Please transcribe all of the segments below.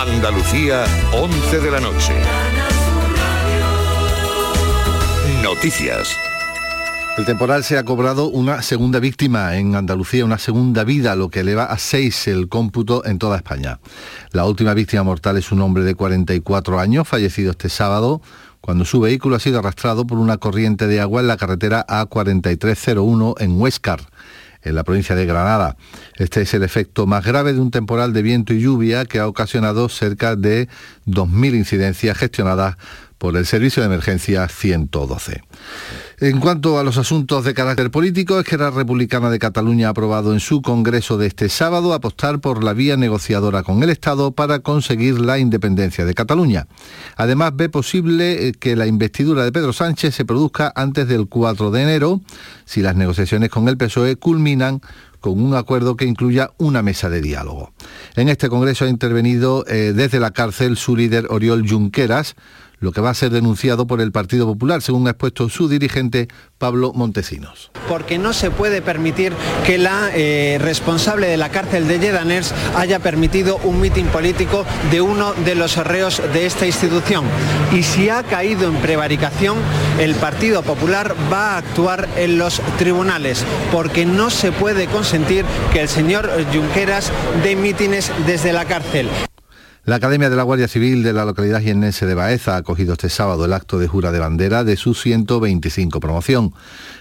Andalucía, 11 de la noche. Noticias. El temporal se ha cobrado una segunda víctima en Andalucía, una segunda vida, lo que eleva a seis el cómputo en toda España. La última víctima mortal es un hombre de 44 años, fallecido este sábado, cuando su vehículo ha sido arrastrado por una corriente de agua en la carretera A4301 en Huescar en la provincia de Granada. Este es el efecto más grave de un temporal de viento y lluvia que ha ocasionado cerca de 2.000 incidencias gestionadas por el Servicio de Emergencia 112. En cuanto a los asuntos de carácter político, es que la Republicana de Cataluña ha aprobado en su Congreso de este sábado apostar por la vía negociadora con el Estado para conseguir la independencia de Cataluña. Además, ve posible eh, que la investidura de Pedro Sánchez se produzca antes del 4 de enero, si las negociaciones con el PSOE culminan con un acuerdo que incluya una mesa de diálogo. En este Congreso ha intervenido eh, desde la cárcel su líder Oriol Junqueras, lo que va a ser denunciado por el Partido Popular, según ha expuesto su dirigente Pablo Montesinos. Porque no se puede permitir que la eh, responsable de la cárcel de Lledaners haya permitido un mitin político de uno de los reos de esta institución. Y si ha caído en prevaricación, el Partido Popular va a actuar en los tribunales, porque no se puede consentir que el señor Junqueras dé mítines desde la cárcel. La Academia de la Guardia Civil de la localidad jiennense de Baeza ha acogido este sábado el acto de jura de bandera de su 125 promoción.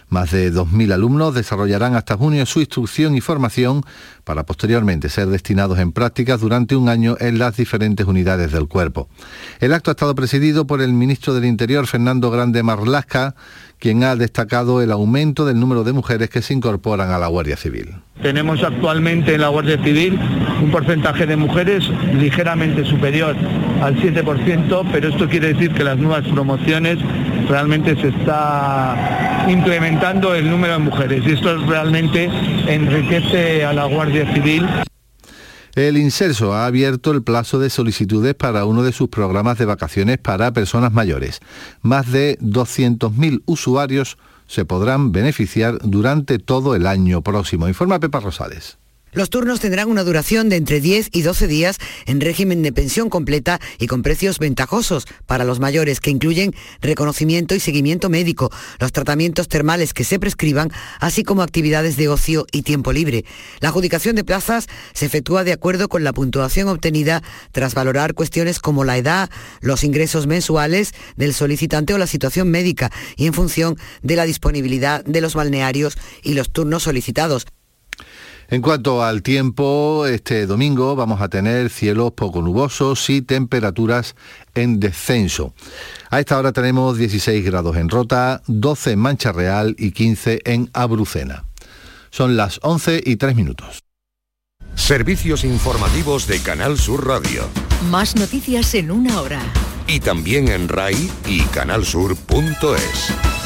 Más de 2.000 alumnos desarrollarán hasta junio su instrucción y formación para posteriormente ser destinados en prácticas durante un año en las diferentes unidades del cuerpo. El acto ha estado presidido por el ministro del Interior, Fernando Grande Marlasca, quien ha destacado el aumento del número de mujeres que se incorporan a la Guardia Civil. Tenemos actualmente en la Guardia Civil un porcentaje de mujeres ligeramente superior al 7%, pero esto quiere decir que las nuevas promociones realmente se está implementando el número de mujeres y esto realmente enriquece a la Guardia Civil. El Inserso ha abierto el plazo de solicitudes para uno de sus programas de vacaciones para personas mayores. Más de 200.000 usuarios se podrán beneficiar durante todo el año próximo. Informa Pepa Rosales. Los turnos tendrán una duración de entre 10 y 12 días en régimen de pensión completa y con precios ventajosos para los mayores que incluyen reconocimiento y seguimiento médico, los tratamientos termales que se prescriban, así como actividades de ocio y tiempo libre. La adjudicación de plazas se efectúa de acuerdo con la puntuación obtenida tras valorar cuestiones como la edad, los ingresos mensuales del solicitante o la situación médica y en función de la disponibilidad de los balnearios y los turnos solicitados. En cuanto al tiempo, este domingo vamos a tener cielos poco nubosos y temperaturas en descenso. A esta hora tenemos 16 grados en Rota, 12 en Mancha Real y 15 en Abrucena. Son las 11 y 3 minutos. Servicios informativos de Canal Sur Radio. Más noticias en una hora. Y también en RAI y canalsur.es.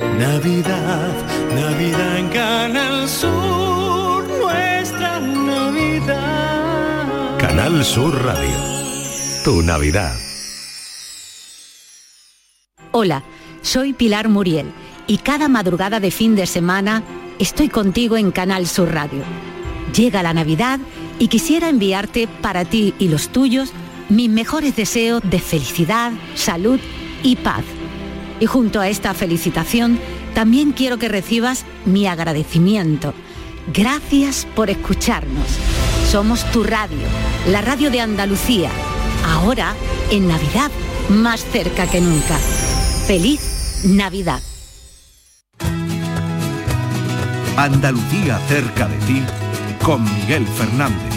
Navidad, Navidad en Canal Sur, nuestra Navidad. Canal Sur Radio. Tu Navidad. Hola, soy Pilar Muriel y cada madrugada de fin de semana estoy contigo en Canal Sur Radio. Llega la Navidad y quisiera enviarte para ti y los tuyos mis mejores deseos de felicidad, salud y paz y junto a esta felicitación, también quiero que recibas mi agradecimiento. Gracias por escucharnos. Somos tu radio, la radio de Andalucía. Ahora, en Navidad, más cerca que nunca. Feliz Navidad. Andalucía cerca de ti, con Miguel Fernández.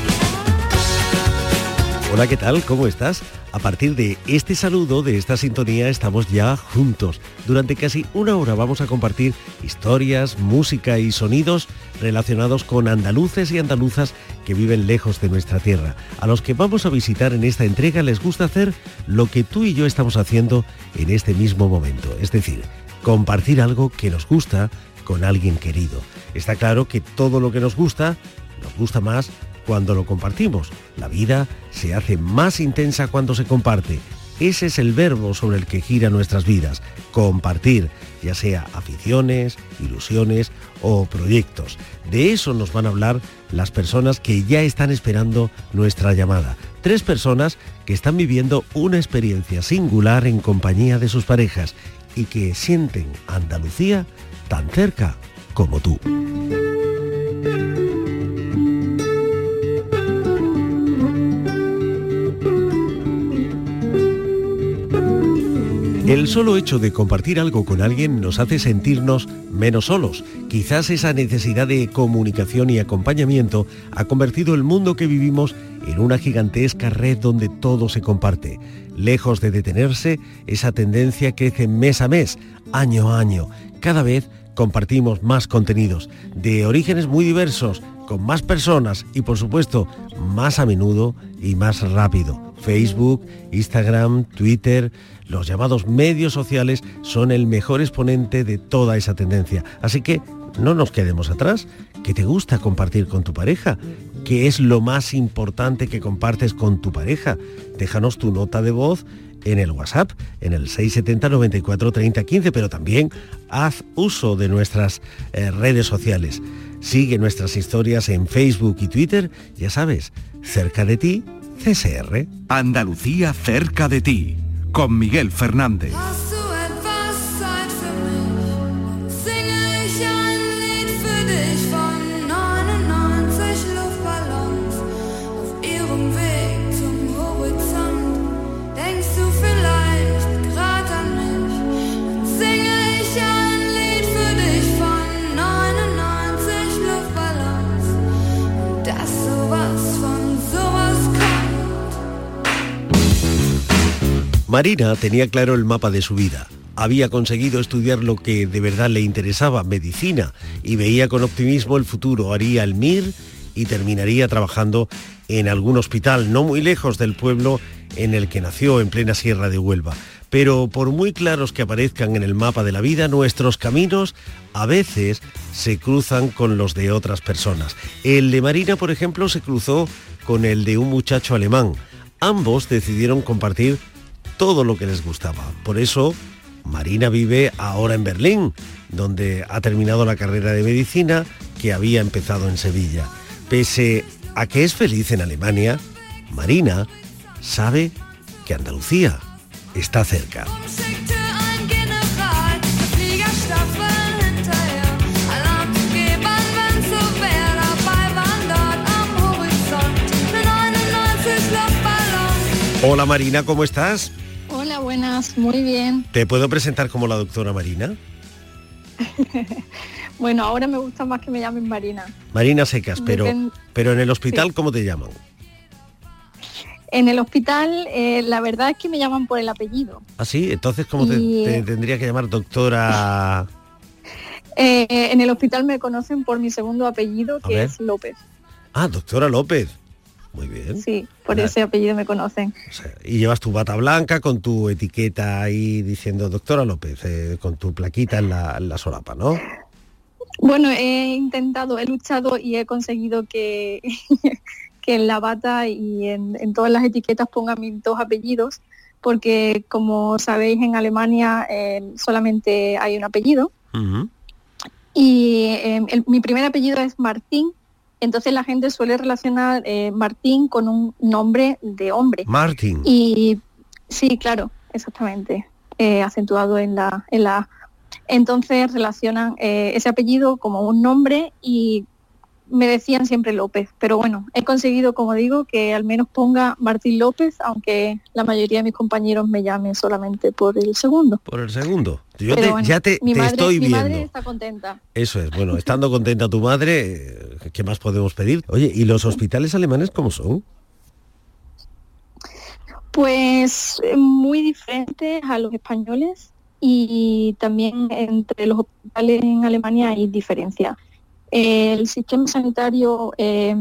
Hola, ¿qué tal? ¿Cómo estás? A partir de este saludo, de esta sintonía, estamos ya juntos. Durante casi una hora vamos a compartir historias, música y sonidos relacionados con andaluces y andaluzas que viven lejos de nuestra tierra. A los que vamos a visitar en esta entrega les gusta hacer lo que tú y yo estamos haciendo en este mismo momento, es decir, compartir algo que nos gusta con alguien querido. Está claro que todo lo que nos gusta nos gusta más cuando lo compartimos. La vida se hace más intensa cuando se comparte. Ese es el verbo sobre el que gira nuestras vidas, compartir, ya sea aficiones, ilusiones o proyectos. De eso nos van a hablar las personas que ya están esperando nuestra llamada. Tres personas que están viviendo una experiencia singular en compañía de sus parejas y que sienten Andalucía tan cerca como tú. El solo hecho de compartir algo con alguien nos hace sentirnos menos solos. Quizás esa necesidad de comunicación y acompañamiento ha convertido el mundo que vivimos en una gigantesca red donde todo se comparte. Lejos de detenerse, esa tendencia crece mes a mes, año a año. Cada vez compartimos más contenidos, de orígenes muy diversos, con más personas y por supuesto más a menudo y más rápido. Facebook, Instagram, Twitter, los llamados medios sociales son el mejor exponente de toda esa tendencia. Así que no nos quedemos atrás. ¿Qué te gusta compartir con tu pareja? ¿Qué es lo más importante que compartes con tu pareja? Déjanos tu nota de voz en el WhatsApp, en el 670 94 30 15, pero también haz uso de nuestras eh, redes sociales. Sigue nuestras historias en Facebook y Twitter, ya sabes, cerca de ti, CSR. Andalucía cerca de ti, con Miguel Fernández. Marina tenía claro el mapa de su vida. Había conseguido estudiar lo que de verdad le interesaba, medicina, y veía con optimismo el futuro. Haría el MIR y terminaría trabajando en algún hospital no muy lejos del pueblo en el que nació, en plena Sierra de Huelva. Pero por muy claros que aparezcan en el mapa de la vida, nuestros caminos a veces se cruzan con los de otras personas. El de Marina, por ejemplo, se cruzó con el de un muchacho alemán. Ambos decidieron compartir todo lo que les gustaba. Por eso, Marina vive ahora en Berlín, donde ha terminado la carrera de medicina que había empezado en Sevilla. Pese a que es feliz en Alemania, Marina sabe que Andalucía está cerca. Hola Marina, ¿cómo estás? Buenas, muy bien. ¿Te puedo presentar como la doctora Marina? bueno, ahora me gusta más que me llamen Marina. Marina Secas, pero, pero en el hospital, ¿cómo te llaman? En el hospital, eh, la verdad es que me llaman por el apellido. ¿Ah, sí? Entonces, ¿cómo te, tendría que llamar doctora? Eh, en el hospital me conocen por mi segundo apellido, que es López. Ah, doctora López. Muy bien. Sí, por ese apellido me conocen. y llevas tu bata blanca con tu etiqueta ahí diciendo doctora López, eh, con tu plaquita en la, solapa, ¿no? Bueno, he intentado, he luchado y he conseguido que, que en la bata y en, todas las etiquetas ponga mis dos apellidos, porque como sabéis en Alemania eh, solamente hay un apellido. Y eh, mi primer apellido es Martín entonces la gente suele relacionar eh, Martín con un nombre de hombre. Martín. Y sí, claro, exactamente. Eh, acentuado en la, en la Entonces relacionan eh, ese apellido como un nombre y me decían siempre López, pero bueno, he conseguido, como digo, que al menos ponga Martín López, aunque la mayoría de mis compañeros me llamen solamente por el segundo. Por el segundo. Yo ya te, estoy viendo. Mi madre está contenta. Eso es, bueno, estando contenta tu madre, ¿qué más podemos pedir? Oye, ¿y los hospitales alemanes cómo son? Pues eh, muy diferentes a los españoles y también entre los hospitales en Alemania hay diferencia el sistema sanitario eh,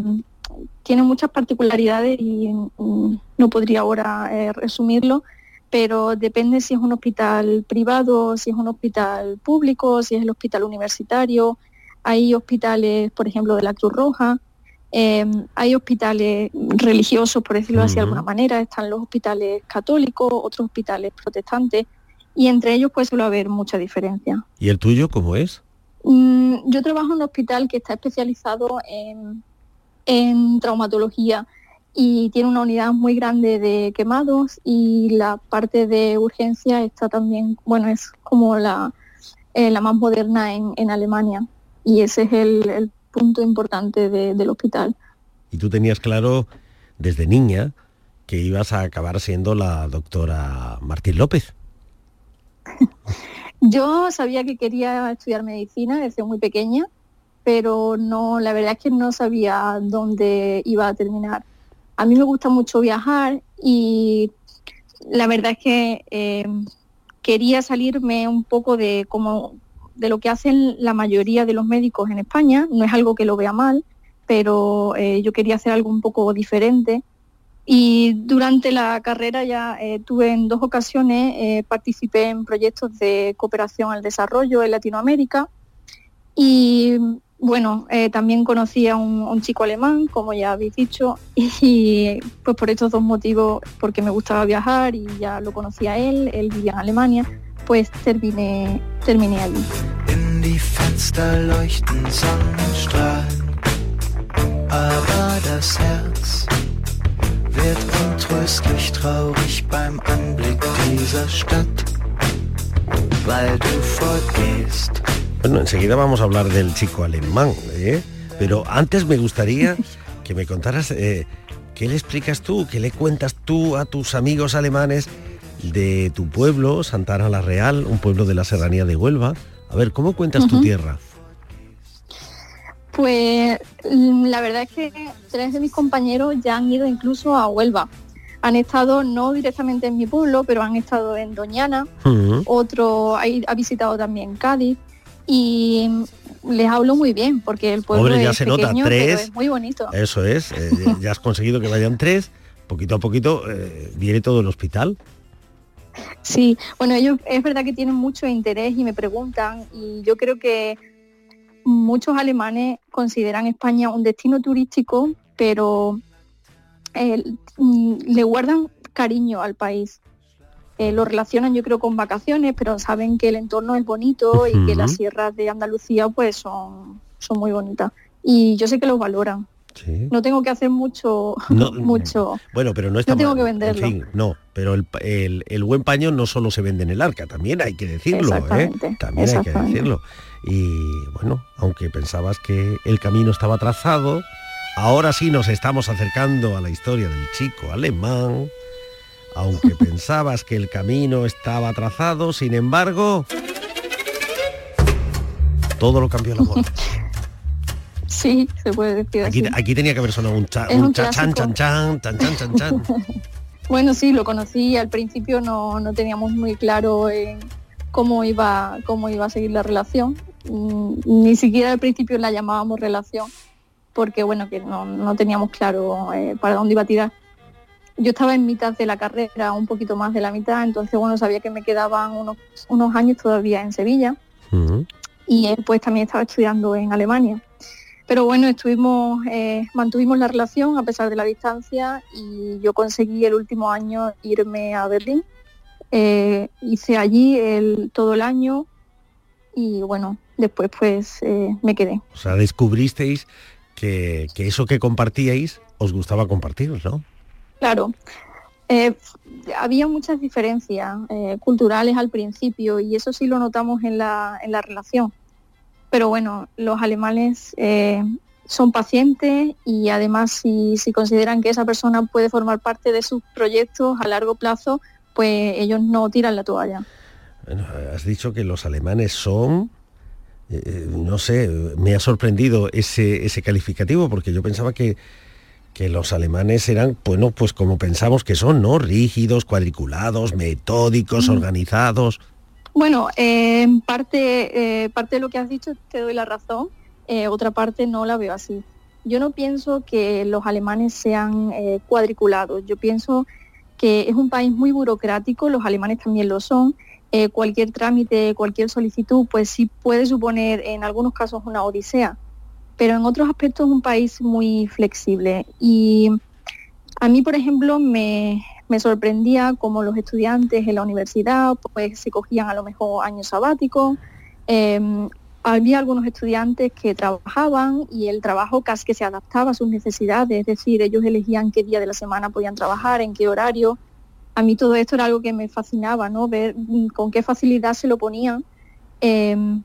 tiene muchas particularidades y mm, no podría ahora eh, resumirlo, pero depende si es un hospital privado, si es un hospital público, si es el hospital universitario. Hay hospitales, por ejemplo, de la Cruz Roja, Em, hay hospitales religiosos, por decirlo así de alguna manera, están los hospitales católicos, otros hospitales protestantes, y entre ellos pues suele haber mucha diferencia. ¿Y el tuyo cómo es? Mm, yo trabajo en un hospital que está especializado en, en traumatología y tiene una unidad muy grande de quemados y la parte de urgencia está también, bueno, es como la, eh, la más moderna en, en, Alemania y ese es el, el punto importante de, del hospital. Y tú tenías claro desde niña que ibas a acabar siendo la doctora Martín López. Yo sabía que quería estudiar medicina desde muy pequeña, pero no, la verdad es que no sabía dónde iba a terminar. A mí me gusta mucho viajar y la verdad es que eh, quería salirme un poco de como de lo que hacen la mayoría de los médicos en España. No es algo que lo vea mal, pero eh, yo quería hacer algo un poco diferente y durante la carrera ya eh, tuve en dos ocasiones, eh, participé en proyectos de cooperación al desarrollo en Latinoamérica y bueno, eh, también conocí a un, chico alemán, como ya habéis dicho, y pues por estos dos motivos, porque me gustaba viajar y ya lo conocía a él, él vivía en Alemania, pues terminé, terminé allí. Untröstlich traurig beim Anblick dieser Stadt, weil du fortgehst. Bueno, enseguida vamos a hablar del chico alemán, ¿eh? pero antes me gustaría que me contaras eh, qué le explicas tú, qué le cuentas tú a tus amigos alemanes de tu pueblo, Santana la Real, un pueblo de la serranía de Huelva. A ver, ¿cómo cuentas uh -huh. tu tierra? Pues la verdad es que tres de mis compañeros ya han ido incluso a Huelva. Han estado no directamente en mi pueblo, pero han estado en Doñana. Uh -huh. Otro ha, ha, visitado también Cádiz y les hablo muy bien porque el pueblo Hombre, ya es se pequeño, nota tres. pero es muy bonito. Eso es, eh, ya has conseguido que vayan tres. Poquito a poquito eh, viene todo el hospital. Sí, bueno, ellos es verdad que tienen mucho interés y me preguntan y yo creo que muchos alemanes consideran España un destino turístico, pero eh, le guardan cariño al país. Eh, lo relacionan yo creo con vacaciones, pero saben que el entorno es bonito uh -huh. y que las sierras de Andalucía pues son, son muy bonitas. Y yo sé que los valoran. Sí. No tengo que hacer mucho, no, mucho. Bueno, pero no está no tengo mal. que venderlo. En fin, no, pero el, el, el, buen paño no solo se vende en el arca, también hay que decirlo, ¿eh? También hay que decirlo. Y bueno, aunque pensabas que el camino estaba trazado, ahora sí nos estamos acercando a la historia del chico alemán. Aunque pensabas que el camino estaba trazado, sin embargo, todo lo cambió la moda. Sí, se puede decir aquí, así. Aquí tenía que haber sonado un, cha, un, un cha chan, chan, chan, chan, chan, chan, chan. bueno, sí, lo conocí. Al principio no, no teníamos muy claro eh, cómo, iba, cómo iba a seguir la relación. Mm, ni siquiera al principio la llamábamos relación, porque bueno, que no, no teníamos claro eh, para dónde iba a tirar. Yo estaba en mitad de la carrera, un poquito más de la mitad, entonces bueno, sabía que me quedaban unos, unos años todavía en Sevilla. Uh -huh. Y él pues también estaba estudiando en Alemania. Pero bueno, estuvimos, eh, mantuvimos la relación a pesar de la distancia y yo conseguí el último año irme a Berlín. Eh, hice allí el, todo el año y bueno, después pues eh, me quedé. O sea, descubristeis que, que, eso que compartíais os gustaba compartir, ¿no? Claro. Eh, había muchas diferencias culturales al principio y eso sí lo notamos en la, en la relación pero bueno, los alemanes eh, son pacientes y además si, si, consideran que esa persona puede formar parte de sus proyectos a largo plazo, pues ellos no tiran la toalla. Bueno, has dicho que los alemanes son, eh, no sé, me ha sorprendido ese, ese calificativo porque yo pensaba que, que los alemanes eran, bueno, pues como pensamos que son, ¿no? Rígidos, cuadriculados, metódicos, mm. organizados. Bueno, eh, parte, eh, parte de lo que has dicho te doy la razón, eh, otra parte no la veo así. Yo no pienso que los alemanes sean eh, cuadriculados, yo pienso que es un país muy burocrático, los alemanes también lo son, eh, cualquier trámite, cualquier solicitud, pues sí puede suponer en algunos casos una odisea. pero en otros aspectos es un país muy flexible. Y a mí, por ejemplo, me, me sorprendía como los estudiantes en la universidad pues se cogían a lo mejor años sabáticos. Em, había algunos estudiantes que trabajaban y el trabajo casi que se adaptaba a sus necesidades, es decir, ellos elegían qué día de la semana podían trabajar, en qué horario. A mí todo esto era algo que me fascinaba, ¿no? Ver mm, con qué facilidad se lo ponían. Em,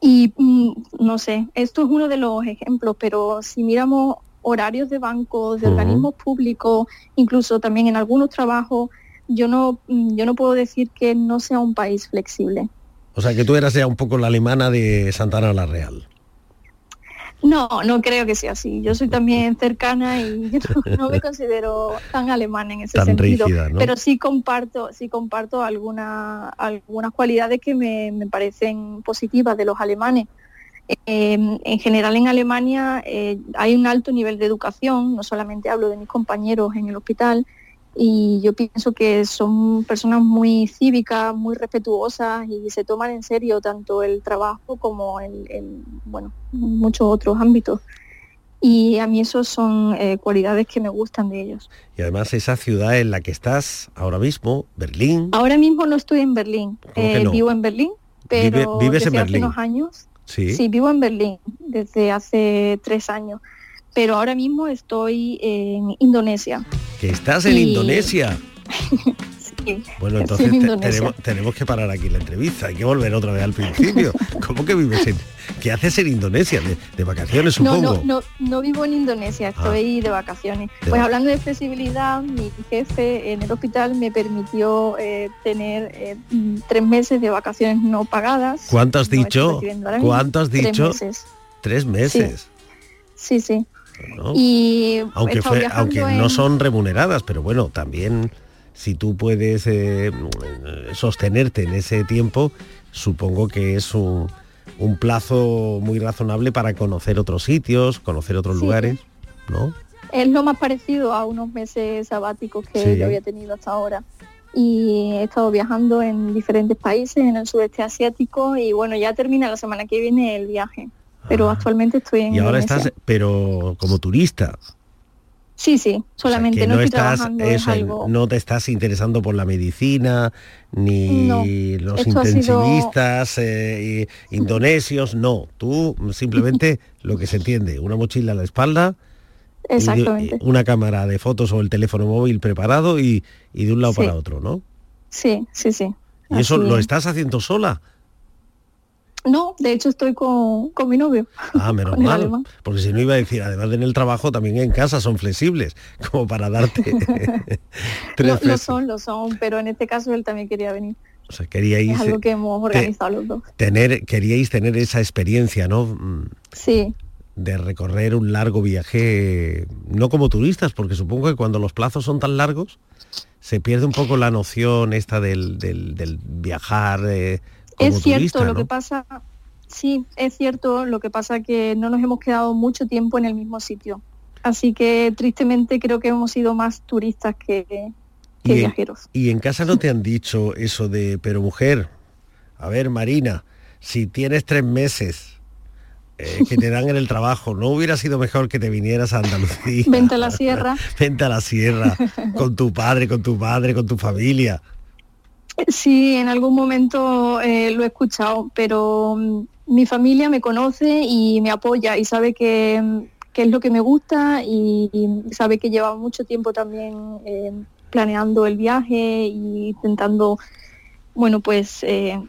y mm, no sé, esto es uno de los ejemplos, pero si miramos horarios de bancos, de organismos públicos, incluso también en algunos trabajos, yo no, mm, yo no puedo decir que no sea un país flexible. O sea, que tú eras ya un poco la alemana de Santana la Real. No, no creo que sea así. Yo soy también cercana y no, me considero tan alemana en ese sentido. Pero sí comparto, sí comparto alguna, algunas cualidades que me, me parecen positivas de los alemanes. Em, en general en Alemania eh, hay un alto nivel de educación, no solamente hablo de mis compañeros en el hospital, y yo pienso que son personas muy cívicas, muy respetuosas y se toman en serio tanto el trabajo como el, bueno, muchos otros ámbitos. Y a mí esos son eh, cualidades que me gustan de ellos. Y además esa ciudad en la que estás ahora mismo, Berlín. Ahora mismo no estoy en Berlín, eh, vivo en Berlín, pero ¿Vives en desde Berlín? hace unos años Sí. vivo en Berlín desde hace tres años, pero ahora mismo estoy en Indonesia. Que estás en Y- Indonesia. Sí, Bueno, entonces en te- Indonesia. tenemos, tenemos que parar aquí la entrevista. Hay que volver otra vez al principio. ¿Cómo que vives en... ¿Qué haces en Indonesia? De, de vacaciones, No, supongo. no, no, no vivo en Indonesia, estoy de vacaciones. De pues hablando de flexibilidad, mi jefe en el hospital me permitió eh, tener eh, mm, tres meses de vacaciones no pagadas. ¿Cuánto has No dicho? ¿Cuánto has Tres dicho? meses. Tres meses. Sí, sí. ¿No? Y aunque, fue- no son remuneradas, pero bueno, también si tú puedes eh, sostenerte en ese tiempo, supongo que es un, un plazo muy razonable para conocer otros sitios, conocer otros Sí. lugares, ¿no? Es lo más parecido a unos meses sabáticos que Sí. yo había tenido hasta ahora. Y he estado viajando en diferentes países en el sudeste asiático y bueno, ya termina la semana que viene el viaje. Pero actualmente estoy en Ah. Y ahora estás, pero como turista, Sí, sí, solamente no, no, estoy estás, trabajando, es eso, algo... no te estás interesando por la medicina, ni No, los sido- intensivistas eh, indonesios, no. Tú simplemente lo que se entiende, una mochila a la espalda, y de- Exactamente. una cámara de fotos o el teléfono móvil preparado y, y de un lado Sí. para otro, ¿no? Sí, sí, sí. Y eso lo es. estás haciendo sola. No, de hecho estoy con, con mi novio. Ah, menos mal. Porque si no iba a decir, además de en el trabajo, también en casa son flexibles, como para darte tres Lo, son, lo son, pero en este caso él también quería venir. O sea, queríais Es algo eh, que hemos organizado los dos. tener, queríais tener esa experiencia, ¿no? Mm, Sí, De recorrer un largo viaje, no como turistas, porque supongo que cuando los plazos son tan largos, se pierde un poco la noción esta del, del- del viajar eh, es cierto, lo que pasa, sí, es cierto, lo que pasa que no nos hemos quedado mucho tiempo en el mismo sitio. Así que tristemente creo que hemos sido más turistas que, que y, en, viajeros. y en casa no te han dicho eso de, pero mujer, a ver, Marina, si tienes tres meses eh, que te dan en el trabajo, ¿no hubiera sido mejor que te vinieras a Andalucía? Vente a la sierra. Vente a la sierra, con tu padre, con tu madre, con tu familia. Sí, en algún momento eh, lo he escuchado, pero mm, mi familia me conoce y me apoya y sabe que, mm, que es lo que me gusta y, y sabe que lleva mucho tiempo también eh, planeando el viaje y intentando, bueno, pues eh,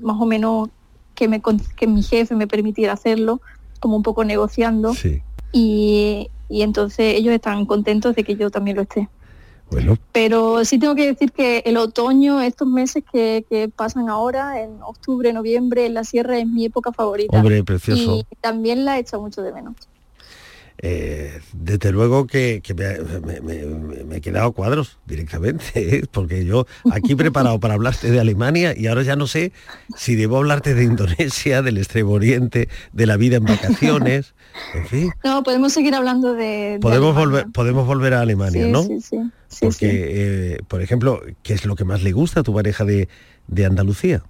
más o menos que, me, que mi jefe me permitiera hacerlo, como un poco negociando. Sí. Y, y entonces ellos están contentos de que yo también lo esté. Bueno, Pero sí tengo que decir que el otoño, estos meses que, que pasan ahora, en octubre, noviembre, en la sierra es mi época favorita. Hombre, precioso. Y también la he hecho mucho de menos. Eh, desde luego que, que me, me- me- me he quedado cuadros directamente, ¿eh? porque yo aquí preparado para hablarte de Alemania y ahora ya no sé si debo hablarte de Indonesia, del Extremo Oriente, de la vida en vacaciones, en fin, No, podemos seguir hablando de... de podemos Alemania. volver, podemos volver a Alemania, Sí, ¿no? sí, sí. Sí, porque, sí. eh, por ejemplo, ¿qué es lo que más le gusta a tu pareja de, de Andalucía?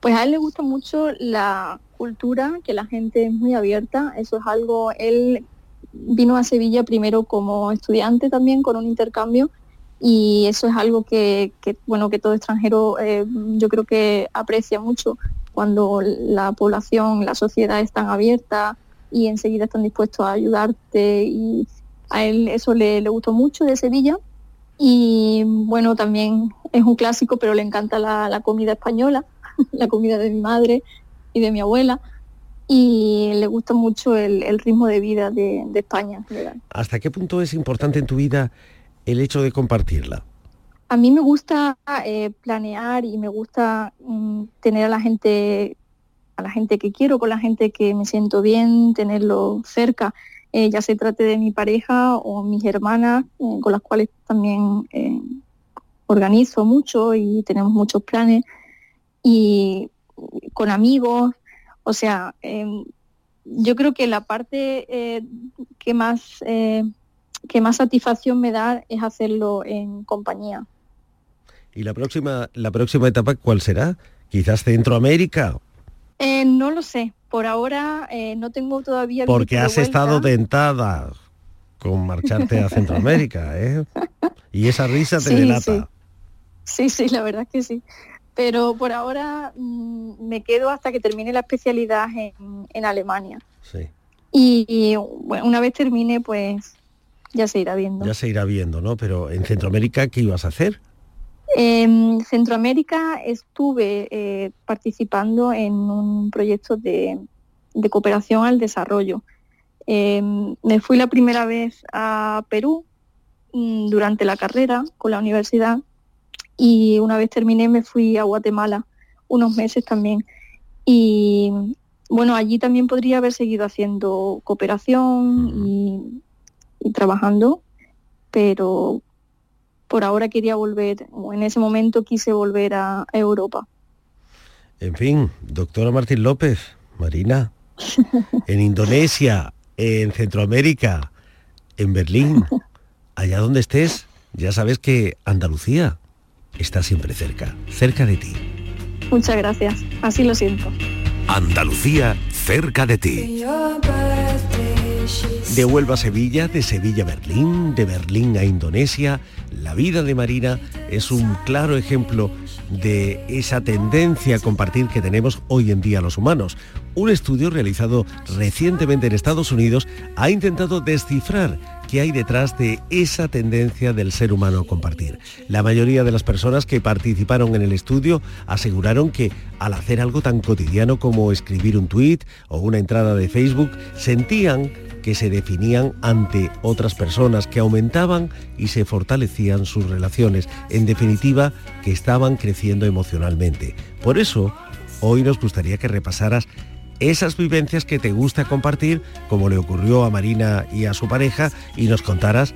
Pues a él le gusta mucho la cultura, que la gente es muy abierta. Eso es algo, él vino a Sevilla primero como estudiante también con un intercambio y eso es algo que, bueno que todo extranjero eh, yo creo que aprecia mucho cuando la población, la sociedad están abierta y enseguida están dispuestos a ayudarte y a él eso le, gustó mucho de Sevilla. Y bueno también es un clásico pero le encanta la, comida española, la comida de mi madre y de mi abuela y le gusta mucho el, ritmo de vida de, España. ¿Hasta qué punto es importante en tu vida el hecho de compartirla? A mí me gusta eh, planear y me gusta mm, tener a la gente, a la gente que quiero, con la gente que me siento bien, tenerlo cerca, eh, ya se trate de mi pareja o mis hermanas, eh, con las cuales también organizo mucho y tenemos muchos planes, y con amigos, o sea, em, yo creo que la parte eh, que más eh, que más satisfacción me da es hacerlo en compañía. ¿Y la próxima, la próxima etapa cuál será? ¿Quizás Centroamérica? Eh, no lo sé. Por ahora no tengo todavía. Porque has estado dentada con marcharte a Centroamérica, ¿eh? Y esa risa te delata. Sí. sí, sí, la verdad que sí pero por ahora mm, me quedo hasta que termine la especialidad en, Alemania. Sí. Y, una vez termine, pues ya se irá viendo. Ya se irá viendo, ¿no? Pero en Centroamérica, ¿qué ibas a hacer? En Centroamérica estuve eh, participando en un proyecto de, cooperación al desarrollo. Em, me fui la primera vez a Perú mm, durante la carrera con la universidad y una vez terminé me fui a Guatemala unos meses también. Y bueno, allí también podría haber seguido haciendo cooperación y, trabajando, pero por ahora quería volver, o en ese momento quise volver a, a Europa. En fin, doctora Martín López, Marina, en Indonesia, en Centroamérica, en Berlín, allá donde estés, ya sabes que Andalucía está siempre cerca, cerca de ti. Muchas gracias, así lo siento. Andalucía, cerca de ti. De Huelva a Sevilla, de Sevilla a Berlín, de Berlín a Indonesia, la vida de Marina es un claro ejemplo de esa tendencia a compartir que tenemos hoy en día los humanos. Un estudio realizado recientemente en Estados Unidos ha intentado descifrar qué hay detrás de esa tendencia del ser humano a compartir. La mayoría de las personas que participaron en el estudio aseguraron que al hacer algo tan cotidiano como escribir un tuit o una entrada de Facebook, sentían que se definían ante otras personas, que aumentaban y se fortalecían sus relaciones, en definitiva, que estaban creciendo emocionalmente. Por eso, hoy nos gustaría que repasaras esas vivencias que te gusta compartir, como le ocurrió a Marina y a su pareja, y nos contaras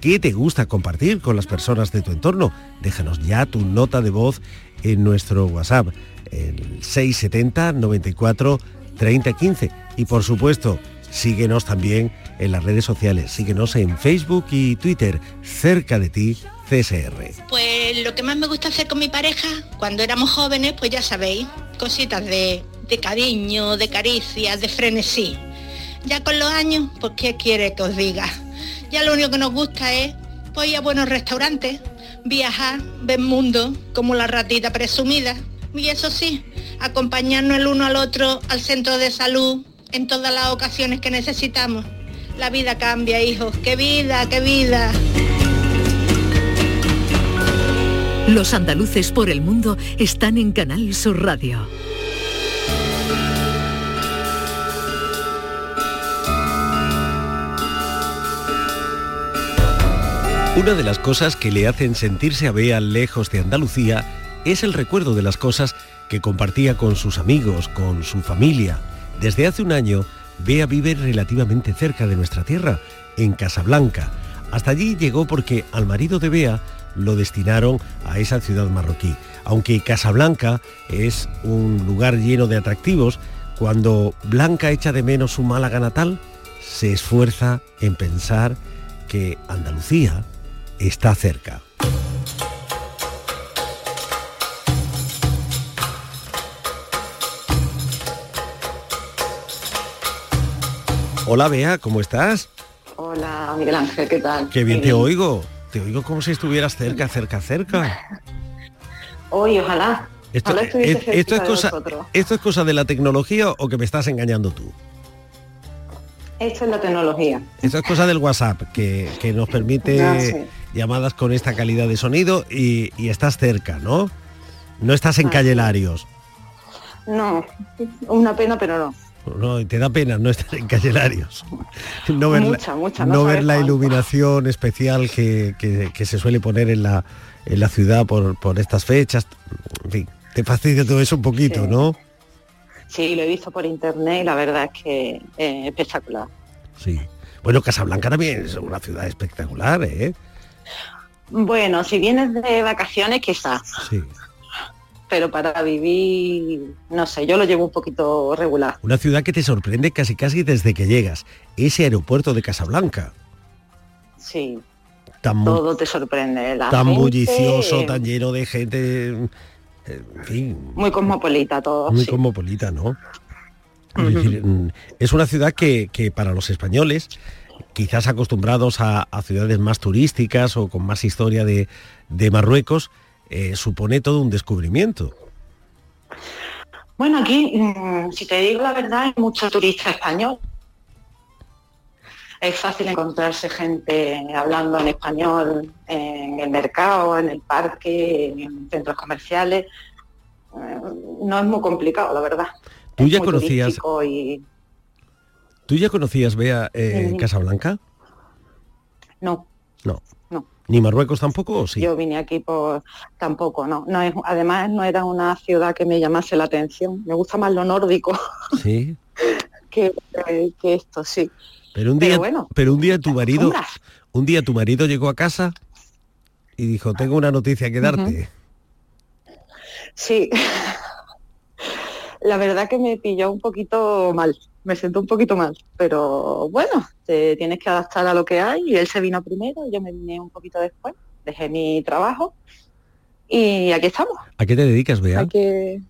qué te gusta compartir con las personas de tu entorno. Déjanos ya tu nota de voz en nuestro WhatsApp, el 670 94 30 15. Y por supuesto, Síguenos también en las redes sociales, síguenos en Facebook y Twitter, cerca de ti, CSR. Pues lo que más me gusta hacer con mi pareja, cuando éramos jóvenes, pues ya sabéis, cositas de, cariño, de caricias, de frenesí. Ya con los años, pues ¿qué quiere que os diga? Ya lo único que nos gusta es pues, ir a buenos restaurantes, viajar, ver mundo, como la ratita presumida. Y eso sí, acompañarnos el uno al otro al centro de salud en todas las ocasiones que necesitamos. La vida cambia, hijos. ¡Qué vida, qué vida! Los andaluces por el mundo están en Canal Sur Radio. Una de las cosas que le hacen sentirse a Bea lejos de Andalucía es el recuerdo de las cosas que compartía con sus amigos, con su familia. Desde hace un año, Bea vive relativamente cerca de nuestra tierra, en Casablanca. Hasta allí llegó porque al marido de Bea lo destinaron a esa ciudad marroquí. Aunque Casablanca es un lugar lleno de atractivos, cuando Blanca echa de menos su Málaga natal, se esfuerza en pensar que Andalucía está cerca. Hola Bea, ¿cómo estás? Hola Miguel Ángel, ¿qué tal? Qué bien, te oigo. Te oigo como si estuvieras cerca, cerca, cerca. Hoy, ojalá. Esto, es, cosa, ¿Esto es cosa de la tecnología o que me estás engañando tú? Esto es la tecnología. Esto es cosa del WhatsApp, que, que nos permite llamadas con esta calidad de sonido y, y estás cerca, ¿no? No estás en Ah, calle. Larios. No, una pena, pero no. No, te da pena no estar en calle Larios. No ver, Mucha, la, mucha, no no ver la iluminación especial que, que- que se suele poner en la, en la ciudad por, por estas fechas. En fin, te fastidia todo eso un poquito, Sí. ¿no? Sí, lo he visto por internet y la verdad es que es espectacular. Sí. Bueno, Casablanca también es una ciudad espectacular, ¿eh? Bueno, si vienes de vacaciones, quizás, Sí. pero para vivir, no sé, yo lo llevo un poquito regular. Una ciudad que te sorprende casi casi desde que llegas. Ese aeropuerto de Casablanca, Sí, tan, todo te sorprende. La tan gente, bullicioso, eh, tan lleno de gente, en fin, Muy cosmopolita todo. muy sí. cosmopolita, ¿no? Es decir, mm, es una ciudad que, que para los españoles, quizás acostumbrados a, a ciudades más turísticas o con más historia de, de Marruecos, eh, supone todo un descubrimiento. Bueno, aquí, mm, si te digo la verdad, hay mucho turista español. Es fácil encontrarse gente hablando en español en el mercado, en el parque, en centros comerciales. Eh, No es muy complicado, la verdad. ¿Tú ya conocías, y tú ya conocías, Bea, eh, Ujú. Casablanca? no, No. no. ¿Ni Marruecos tampoco o sí? Yo vine aquí por tampoco, no. no es, además no era una ciudad que me llamase la atención. Me gusta más lo nórdico Sí. que, que esto, sí. Pero un Pero día, bueno, pero un día tu marido, un día tu marido llegó a casa y dijo, tengo una noticia que darte. Sí. La verdad que me pilló un poquito mal, me siento un poquito mal, pero bueno, te tienes que adaptar a lo que hay y él se vino primero, yo me vine un poquito después, dejé mi trabajo y aquí estamos. ¿A qué te dedicas, Bea? Que...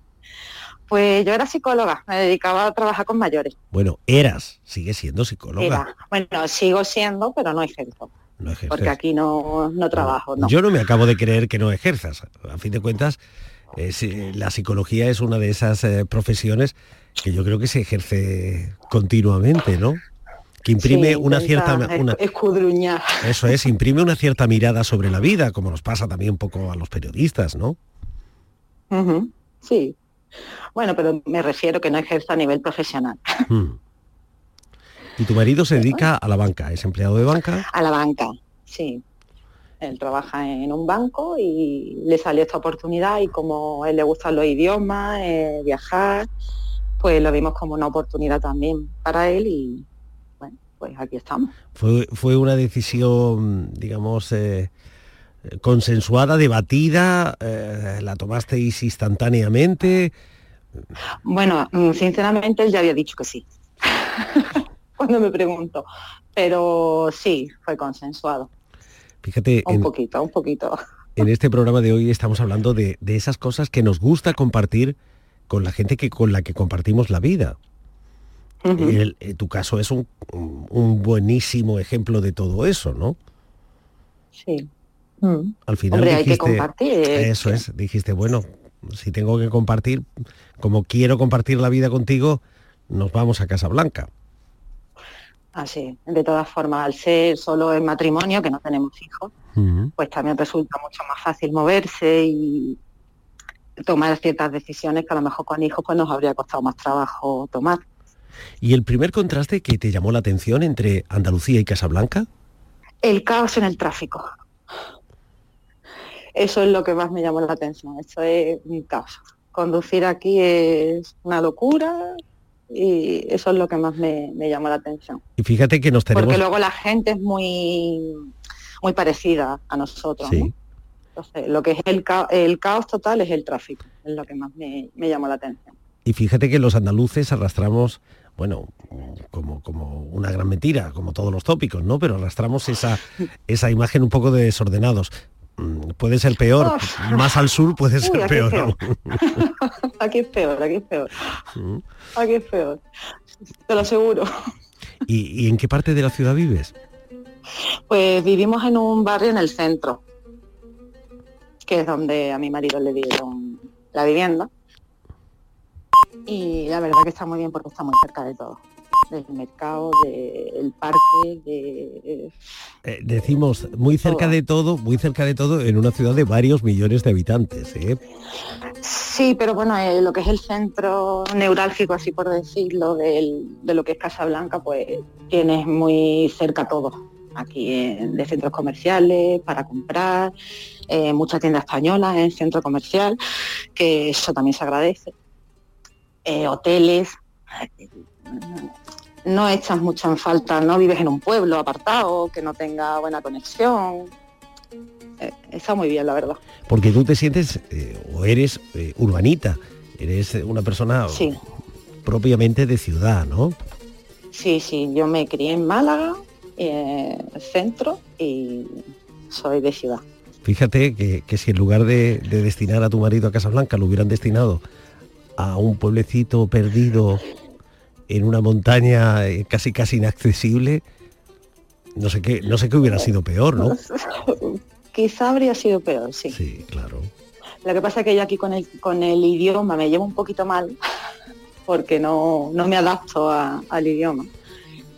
Pues yo era psicóloga, me dedicaba a trabajar con mayores. Bueno, eras, sigue siendo psicóloga. Era, bueno, sigo siendo, pero no ejerzo, No ejerces. porque aquí no, no trabajo, no. Yo no me acabo de creer que no ejerzas. A fin de cuentas, es, eh, la psicología es una de esas eh, profesiones que yo creo que se ejerce continuamente, ¿no? Que imprime Sí, una cierta... Una, escudriñar. eso es, imprime una cierta mirada sobre la vida, como nos pasa también un poco a los periodistas, ¿no? Sí. Bueno, pero me refiero que no ejerza a nivel profesional. Mm. Y tu marido se dedica a la banca, es empleado de banca. A la banca, sí. Él trabaja en un banco y le salió esta oportunidad y como a él le gustan los idiomas, eh, viajar, pues lo vimos como una oportunidad también para él y bueno, pues aquí estamos. Fue, fue una decisión, digamos, eh, consensuada, debatida, eh, la tomasteis instantáneamente. Bueno, mm, sinceramente él ya había dicho que sí. Cuando me preguntó. Pero sí, fue consensuado. Fíjate, Un en, poquito, un poquito. en este programa de hoy estamos hablando de, de esas cosas que nos gusta compartir con la gente que con la que compartimos la vida. Ujú. El- eh, tu caso es un, un buenísimo ejemplo de todo eso, ¿no? Sí. Mm. Al final Hombre, hay que dijiste, compartir. eso es, dijiste, bueno, si tengo que compartir, como quiero compartir la vida contigo, nos vamos a Casablanca. Así, de todas formas, al ser solo en matrimonio, que no tenemos hijos, pues también resulta mucho más fácil moverse y tomar ciertas decisiones que a lo mejor con hijos pues nos habría costado más trabajo tomar. ¿Y el primer contraste que te llamó la atención entre Andalucía y Casablanca? El caos en el tráfico. Eso es lo que más me llamó la atención. Eso es un caos. Conducir aquí es una locura y eso es lo que más me, me llamó la atención. Y fíjate que nos tenemos... Porque luego la gente es muy, muy parecida a nosotros. ¿no? Sí. Entonces, lo que es el, ca- el caos total es el tráfico, es lo que más me, me llamó la atención. Y fíjate que los andaluces arrastramos, bueno, como, como una gran mentira, como todos los tópicos, ¿no? Pero arrastramos esa, esa imagen un poco de desordenados. Mm, Puede ser peor, más al sur puede Uy, ser es peor. Aquí es peor, aquí es peor. Mm. aquí es peor. Te lo aseguro. ¿Y, y en qué parte de la ciudad vives? Pues vivimos en un barrio en el centro, que es donde a mi marido le dieron la vivienda. Y la verdad que está muy bien porque está muy cerca de todo. Del mercado, del parque, de... Eh, decimos muy cerca de todo, muy cerca de todo en una ciudad de varios millones de habitantes. ¿eh? Sí, pero bueno, eh, lo que es el centro neurálgico, así por decirlo, del- de lo que es Casablanca, pues tienes muy cerca todo. Aquí de centros comerciales, para comprar, eh, muchas tiendas españolas en centro comercial, que eso también se agradece. Eh, hoteles, no echas mucho en falta, no vives en un pueblo apartado, que no tenga buena conexión. Eh, está muy bien, la verdad. Porque tú te sientes eh, o eres eh, urbanita, eres una persona Sí. propiamente de ciudad, ¿no? Sí, sí, yo me crié en Málaga, centro, y soy de ciudad. Fíjate que, que si en lugar de, de destinar a tu marido a Casablanca lo hubieran destinado a un pueblecito perdido en una montaña eh, casi casi inaccesible, no sé qué, no sé qué hubiera sido peor, ¿no? Quizá habría sido peor, sí. Sí, claro. Lo que pasa es que yo aquí con el, con el idioma me llevo un poquito mal, porque no, no me adapto a- al idioma.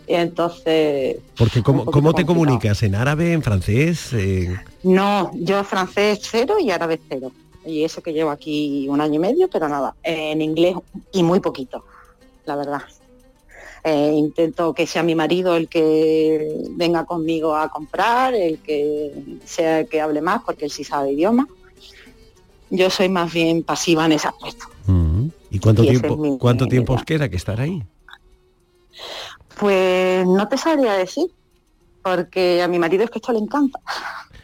Y entonces, Porque ¿cómo, ¿cómo te complicado. comunicas? ¿En árabe, en francés? en- no, yo francés cero y árabe cero. Y eso que llevo aquí un año y medio, pero nada, en inglés y muy poquito, la verdad. Eh, intento que sea mi marido el que venga conmigo a comprar, el que sea el que hable más, porque él sí sabe idioma. Yo soy más bien pasiva en ese aspecto. Mm. ¿Y cuánto Y tiempo, es mi- cuánto tiempo os queda que estar ahí? Pues no te sabría decir, porque a mi marido es que esto le encanta.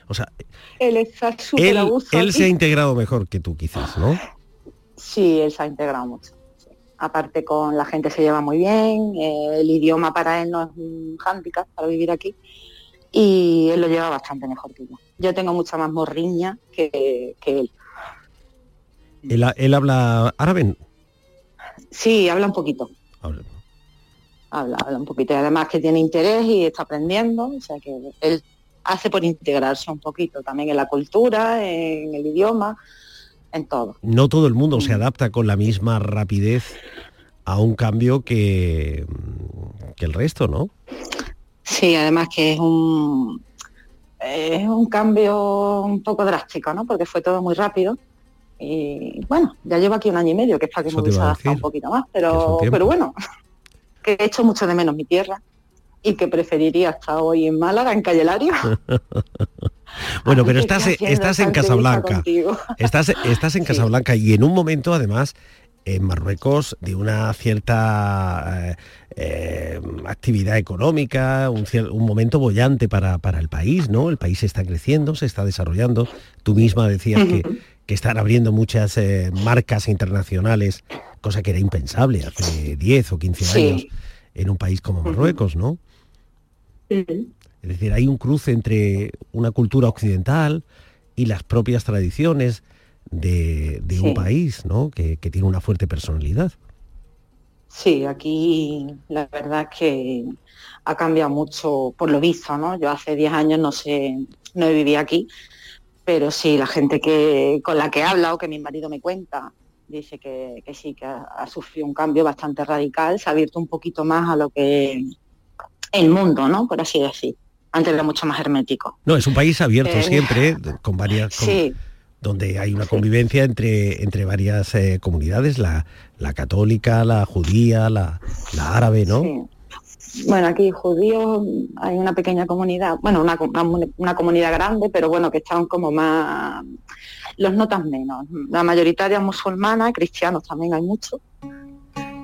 O sea, Él está él, él se ha integrado mejor que tú quizás, ¿no? Sí, él se ha integrado mucho. Aparte con la gente se lleva muy bien, eh, el idioma para él no es un hándicap para vivir aquí y él lo lleva bastante mejor que yo. Yo tengo mucha más morriña que, que él. Él habla árabe. Sí, habla un poquito. Habla. Habla, habla un poquito. Y además que tiene interés y está aprendiendo, o sea que él hace por integrarse un poquito también en la cultura, en el idioma, en todo. No todo el mundo Mm. se adapta con la misma rapidez a un cambio que, que el resto, ¿no? Sí, además que es un es un cambio un poco drástico, ¿no? Porque fue todo muy rápido. Y bueno, ya llevo aquí un año y medio, que es para que Eso me hubiese adaptado un poquito más, pero, pero bueno, que he hecho mucho de menos mi tierra y que preferiría estar hoy en Málaga, en Calle Lario. Bueno, pero Así estás, estás en Casablanca. Estás, estás en Casablanca y en un momento además en Marruecos de una cierta eh, eh, actividad económica, un, un momento bollante para, para el país, ¿no? El país está creciendo, se está desarrollando. Tú misma decías que, que están abriendo muchas eh, marcas internacionales, cosa que era impensable hace 10 o 15 Sí. años en un país como Marruecos, ¿no? Es decir, hay un cruce entre una cultura occidental y las propias tradiciones de, de un país, ¿no? Que, que tiene una fuerte personalidad. Sí, aquí la verdad es que ha cambiado mucho por lo visto, ¿no? Yo hace 10 años no sé, no vivía aquí, pero sí, la gente que con la que habla o que mi marido me cuenta dice que, que sí, que ha, ha sufrido un cambio bastante radical, se ha abierto un poquito más a lo que el mundo, ¿no? Por así decir. Antes era mucho más hermético. No, es un país abierto Eh, siempre, con varias... con- Sí, donde hay una convivencia entre, entre varias eh, comunidades, la, la católica, la judía, la, la árabe, ¿no? Sí. Bueno, aquí judíos hay una pequeña comunidad, bueno, una, una, una comunidad grande, pero bueno, que están como más, los notas menos. La mayoritaria musulmana, cristianos también hay muchos.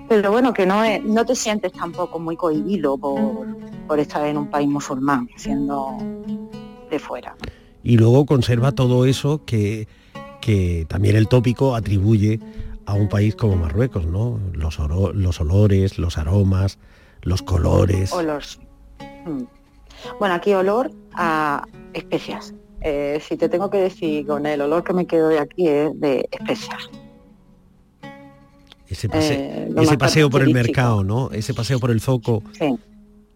Pero bueno, que no es, no te sientes tampoco muy cohibido por, por estar en un país musulmán, siendo de fuera. Y luego conserva todo eso que, que también el tópico atribuye a un país como Marruecos, ¿no? Los, oro- los olores, los aromas, los colores. Olor. Mm. Bueno, aquí olor a especias. Eh, si te tengo que decir con el olor que me quedo de aquí es de especias. Ese, pase- eh, ese paseo por el mercado, ¿no? Ese paseo por el zoco Sí.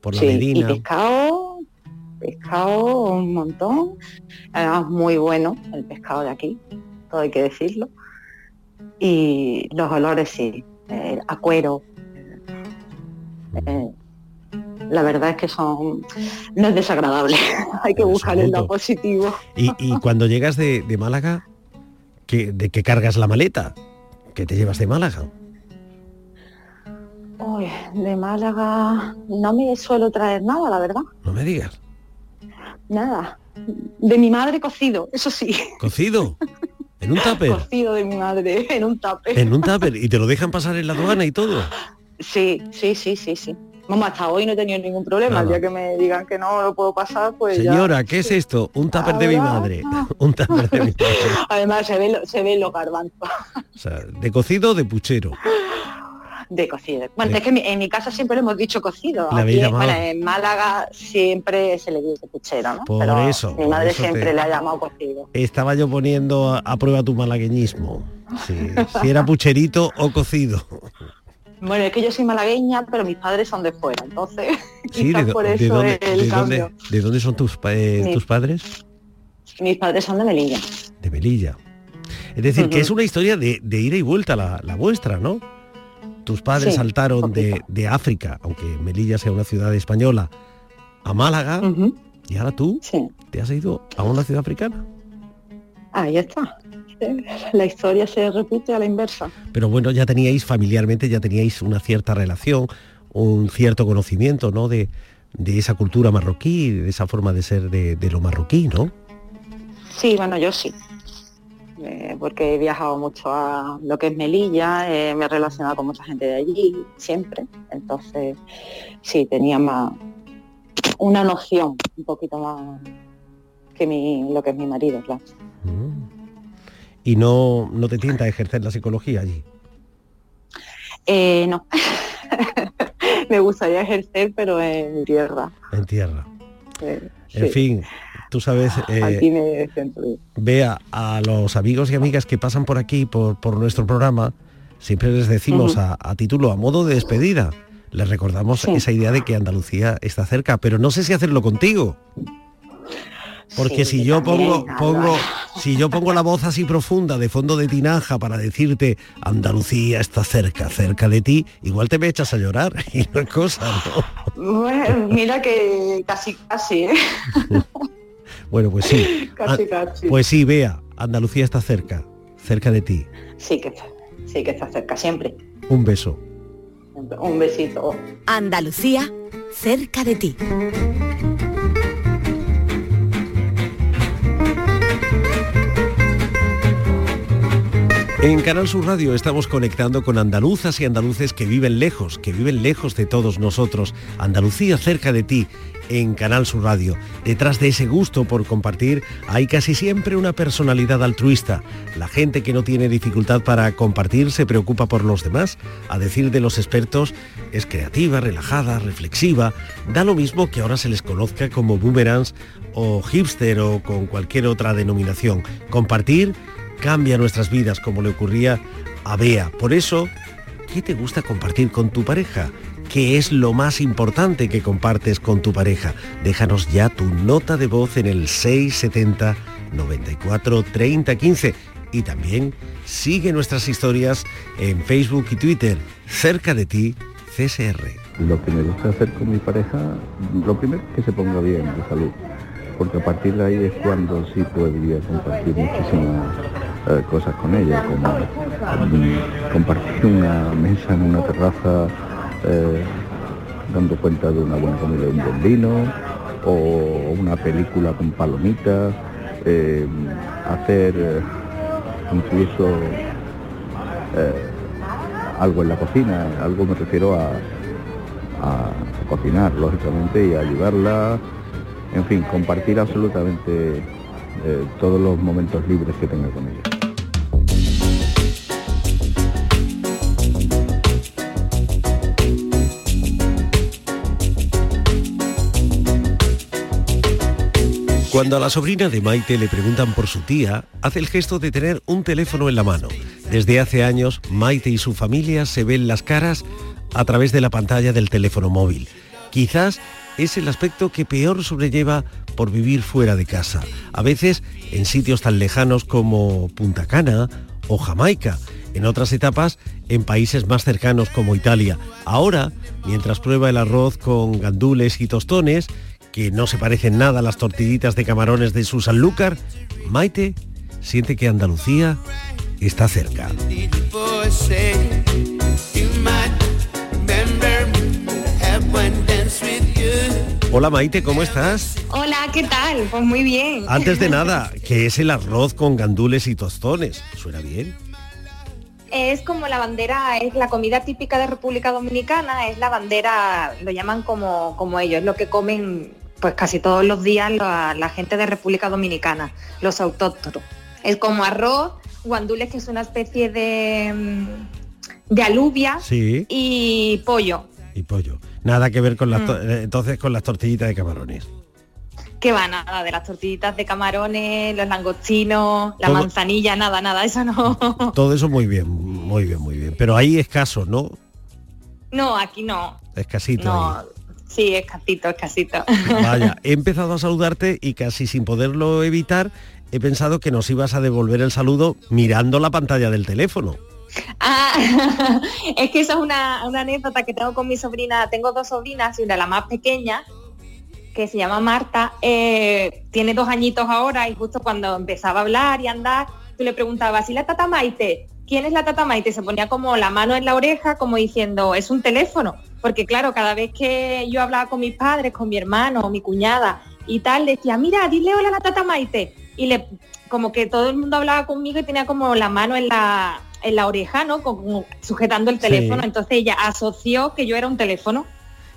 por la Sí, y Medina. pescado, pescado un montón, además muy bueno el pescado de aquí, todo hay que decirlo. Y los olores sí, eh, a cuero. eh, la verdad es que son, no es desagradable, hay que buscar el lado positivo. Y, y cuando llegas de, de Málaga, ¿qué- ¿de qué cargas la maleta? ¿Qué te llevas de Málaga? De Málaga no me suelo traer nada, la verdad, No me digas. nada. De mi madre cocido, eso sí, ¿Cocido? ¿En un tupper? cocido de mi madre en un tupper. ¿En un tupper? ¿Y te lo dejan pasar en la aduana y todo? Sí, sí, sí, sí, sí. Vamos, hasta hoy no he tenido ningún problema. El Nada. día que me digan que no lo puedo pasar, pues ya- Señora, ¿qué es esto? Un tupper de mi madre. Un tupper de mi madre. Además se ve, lo- se ve los garbanzos O sea, de cocido de puchero. De cocido. Bueno, es que mi- en mi casa siempre le hemos dicho cocido. Aquí, bueno, en Málaga siempre se le dice puchero, ¿no? Por Pero eso, Mi madre eso siempre te- le ha llamado cocido. Estaba yo poniendo a, a prueba tu malagueñismo. Sí, si era pucherito o cocido. Bueno, es que yo soy malagueña, pero mis padres son de fuera, entonces Sí, quizás de, por de eso dónde, el de, cambio. dónde, de dónde son tus, eh, tus padres? Mis padres son de Melilla. De Melilla. Es decir, que es una historia de, de ida y vuelta la, la vuestra, ¿no? Tus padres Sí, saltaron de, de África, aunque Melilla sea una ciudad española, a Málaga, y ahora tú te has ido a una ciudad africana. Ahí está. La historia se repite a la inversa. Pero bueno, ya teníais familiarmente, ya teníais una cierta relación, un cierto conocimiento, ¿no? De, de esa cultura marroquí, de esa forma de ser de, de lo marroquí, ¿no? Sí, bueno, yo sí. Eh, porque he viajado mucho a lo que es Melilla, eh, me he relacionado con mucha gente de allí, siempre. Entonces, sí, tenía más una noción un poquito más que mi, lo que es mi marido, claro. Y no, no te tienta a ejercer la psicología allí. Eh, no. me gustaría ejercer, pero en tierra. En tierra. Eh, En sí. fin, tú sabes, eh, siento bien. vea a los amigos y amigas que pasan por aquí, por, por nuestro programa, siempre les decimos a, a título, a modo de despedida, les recordamos esa idea de que Andalucía está cerca, pero no sé si hacerlo contigo. Porque Sí, si yo pongo, pongo, si yo pongo la voz así profunda de fondo de tinaja para decirte Andalucía está cerca, cerca de ti, igual te me echas a llorar y no es cosa, ¿no? Bueno, mira que casi, casi, ¿eh? Bueno, pues sí. Casi, Ah, casi. Pues sí, vea, Andalucía está cerca, cerca de ti. Sí que, sí que está cerca siempre. Un beso. Un besito. Andalucía, cerca de ti. En Canal Sur Radio estamos conectando con andaluzas y andaluces que viven lejos, que viven lejos de todos nosotros. Andalucía cerca de ti en Canal Sur Radio. Detrás de ese gusto por compartir hay casi siempre una personalidad altruista. La gente que no tiene dificultad para compartir se preocupa por los demás. A decir de los expertos, es creativa, relajada, reflexiva. Da lo mismo que ahora se les conozca como boomerangs o hipster o con cualquier otra denominación. Compartir cambia nuestras vidas como le ocurría a Bea. Por eso, ¿qué te gusta compartir con tu pareja? ¿Qué es lo más importante que compartes con tu pareja? Déjanos ya tu nota de voz en el 670 94 30 15 y también sigue nuestras historias en Facebook y Twitter. Cerca de ti, CSR. Lo que me gusta hacer con mi pareja, lo primero es que se ponga bien de salud, porque a partir de ahí es cuando sí podría compartir muchísimas eh, cosas con ella, como compartir una mesa en una terraza, eh, dando cuenta de una buena comida un buen vino, o una película con palomitas, eh, hacer incluso algo en la cocina, algo me refiero a, cocinar, lógicamente, y ayudarla, en fin, compartir absolutamente todos los momentos libres que tenga con ella. Cuando a la sobrina de Maite le preguntan por su tía, hace el gesto de tener un teléfono en la mano. Desde hace años, Maite y su familia se ven las caras a través de la pantalla del teléfono móvil. Quizás es el aspecto que peor sobrelleva por vivir fuera de casa, a veces en sitios tan lejanos como Punta Cana o Jamaica, en otras etapas en países más cercanos como Italia. Ahora, mientras prueba el arroz con gandules y tostones, que no se parecen nada a las tortillitas de camarones de su Sanlúcar, Maite siente que Andalucía está cerca. Hola Maite, ¿cómo estás? Hola, ¿qué tal? Pues muy bien. Antes de nada, ¿qué es el arroz con gandules y tostones? ¿Suena bien? Es como la bandera, es la comida típica de República Dominicana, es la bandera, lo llaman como, como ellos, lo que comen pues casi todos los días la, la gente de República Dominicana, los autóctonos. Es como arroz, guandules que es una especie de, mm, de alubia Sí. y pollo. Y pollo. Nada que ver con las, Mm. eh, entonces con las tortillitas de camarones. Que va nada de las tortillitas de camarones, los langostinos, la Todo- manzanilla, nada, nada, eso no. Todo eso muy bien, muy bien, muy bien. Pero ahí escaso, ¿no? No, aquí no. Escasito. No, ahí. Sí, escasito, escasito. Vaya, he empezado a saludarte y casi sin poderlo evitar, he pensado que nos ibas a devolver el saludo mirando la pantalla del teléfono. Ah, es que eso es una, una anécdota que tengo con mi sobrina. Tengo dos sobrinas y una, la más pequeña, que se llama Marta, eh, tiene dos añitos ahora y justo cuando empezaba a hablar y andar, tú le preguntabas, ¿y la tata Maite? ¿Quién es la tata Maite? Se ponía como la mano en la oreja, como diciendo, es un teléfono. Porque claro, cada vez que yo hablaba con mis padres, con mi hermano, mi cuñada y tal, decía, mira, dile hola a la tata Maite. Y le, como que todo el mundo hablaba conmigo y tenía como la mano en la, en la oreja, ¿no? Como sujetando el Sí. teléfono. Entonces ella asoció que yo era un teléfono.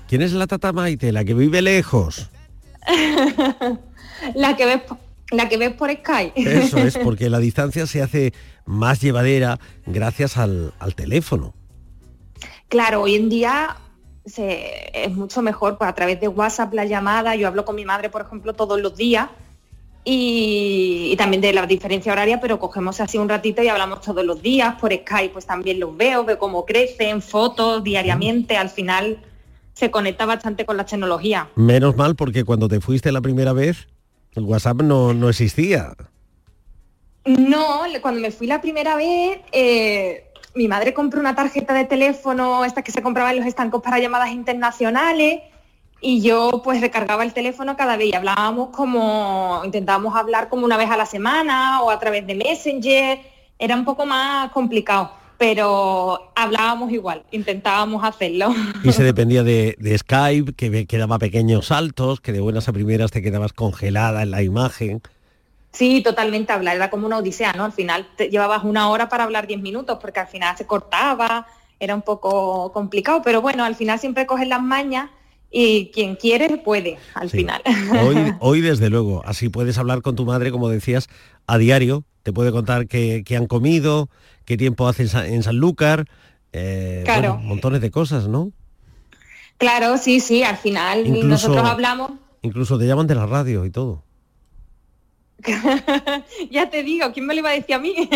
¿Quién es la tata Maite? La que vive lejos. la que ves po- la que ves por Skype. Eso es, porque la distancia se hace más llevadera gracias al, al teléfono. Claro, hoy en día se- es mucho mejor pues, a través de WhatsApp la llamada. Yo hablo con mi madre, por ejemplo, todos los días y, y también de la diferencia horaria, pero cogemos así un ratito y hablamos todos los días. Por Skype pues también los veo, veo cómo crecen, fotos diariamente. Al final se conecta bastante con la tecnología. Menos mal porque cuando te fuiste la primera vez, el WhatsApp no, no existía. No, cuando me fui la primera vez, eh, mi madre compró una tarjeta de teléfono, esta que se compraba en los estancos para llamadas internacionales, y yo pues recargaba el teléfono cada vez y hablábamos como, intentábamos hablar como una vez a la semana o a través de Messenger, era un poco más complicado, pero hablábamos igual, intentábamos hacerlo. Y se dependía de, de Skype, que, que daba pequeños saltos, que de buenas a primeras te quedabas congelada en la imagen. Sí, totalmente hablar, era como una odisea, ¿no? Al final te llevabas una hora para hablar 10 minutos porque al final se cortaba, era un poco complicado, pero bueno, al final siempre coges las mañas y quien quiere puede, al final. Hoy, hoy desde luego, así puedes hablar con tu madre, como decías, a diario. Te puede contar qué, qué han comido, qué tiempo hace en, Sa- en Sanlúcar, eh, Claro. bueno, montones de cosas, ¿no? claro, sí, sí, al final Incluso- nosotros hablamos, Incluso te llaman de la radio y todo. ya te digo, ¿quién me lo iba a decir a mí?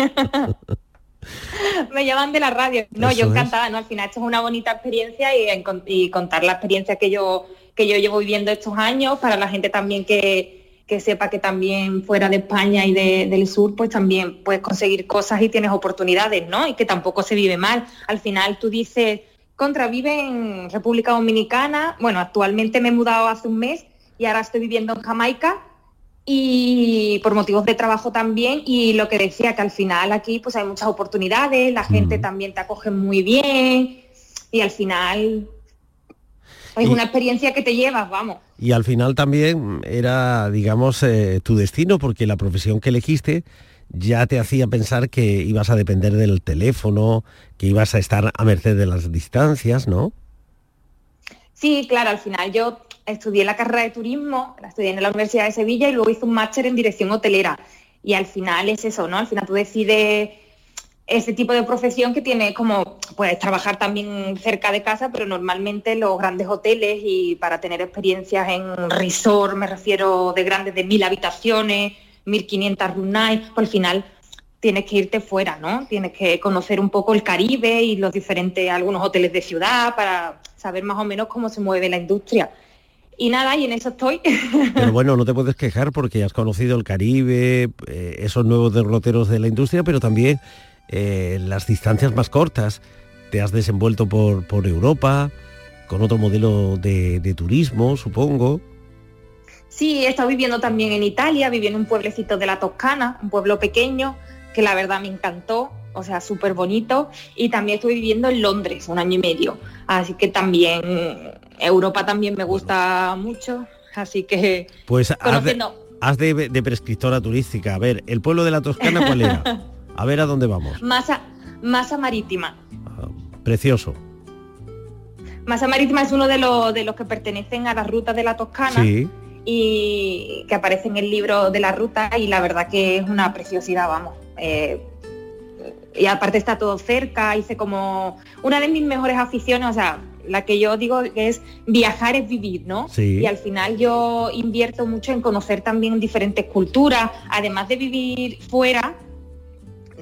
me llaman de la radio. No, Eso yo es. encantada, ¿no? Al final esto es una bonita experiencia y, y contar la experiencia que yo, que yo llevo viviendo estos años, para la gente también que, que sepa que también fuera de España y de- del sur, pues también puedes conseguir cosas y tienes oportunidades, ¿no? Y que tampoco se vive mal. Al final tú dices, contra, vive en República Dominicana, bueno, actualmente me he mudado hace un mes y ahora estoy viviendo en Jamaica y por motivos de trabajo también y lo que decía que al final aquí pues hay muchas oportunidades, la gente también te acoge muy bien y al final es Y- una experiencia que te llevas, vamos. Y al final también era, digamos, eh, tu destino, porque la profesión que elegiste ya te hacía pensar que ibas a depender del teléfono, que ibas a estar a merced de las distancias, ¿no? Sí, claro, al final yo estudié la carrera de turismo, la estudié en la Universidad de Sevilla y luego hice un máster en dirección hotelera. Y al final es eso, ¿no? Al final tú decides ese tipo de profesión que tiene como, puedes trabajar también cerca de casa, pero normalmente los grandes hoteles y para tener experiencias en resort, me refiero de grandes de mil habitaciones, 1500 room nights, pues al final tienes que irte fuera, ¿no? Tienes que conocer un poco el Caribe y los diferentes, algunos hoteles de ciudad para saber más o menos cómo se mueve la industria. Y nada, y en eso estoy. Pero bueno, no te puedes quejar porque has conocido el Caribe, eh, esos nuevos derroteros de la industria, pero también eh, las distancias más cortas. Te has desenvuelto por, por Europa, con otro modelo de, de turismo, supongo. Sí, he estado viviendo también en Italia, viví en un pueblecito de la Toscana, un pueblo pequeño, que la verdad me encantó, o sea, súper bonito. Y también estoy viviendo en Londres un año y medio. Así que también Europa también me gusta mucho. Así que Pues haz de, conociendo haz de- de prescriptora turística. A ver, ¿el pueblo de la Toscana cuál era? A ver a dónde vamos. masa, masa marítima. Precioso. Masa marítima es uno de los, de los que pertenecen a las rutas de la Toscana. Sí. y que aparece en el libro de la ruta y la verdad que es una preciosidad, vamos. Eh, y aparte está todo cerca, hice como una de mis mejores aficiones, o sea, la que yo digo que es viajar es vivir, ¿no? Sí. Y al final yo invierto mucho en conocer también diferentes culturas, además de vivir fuera,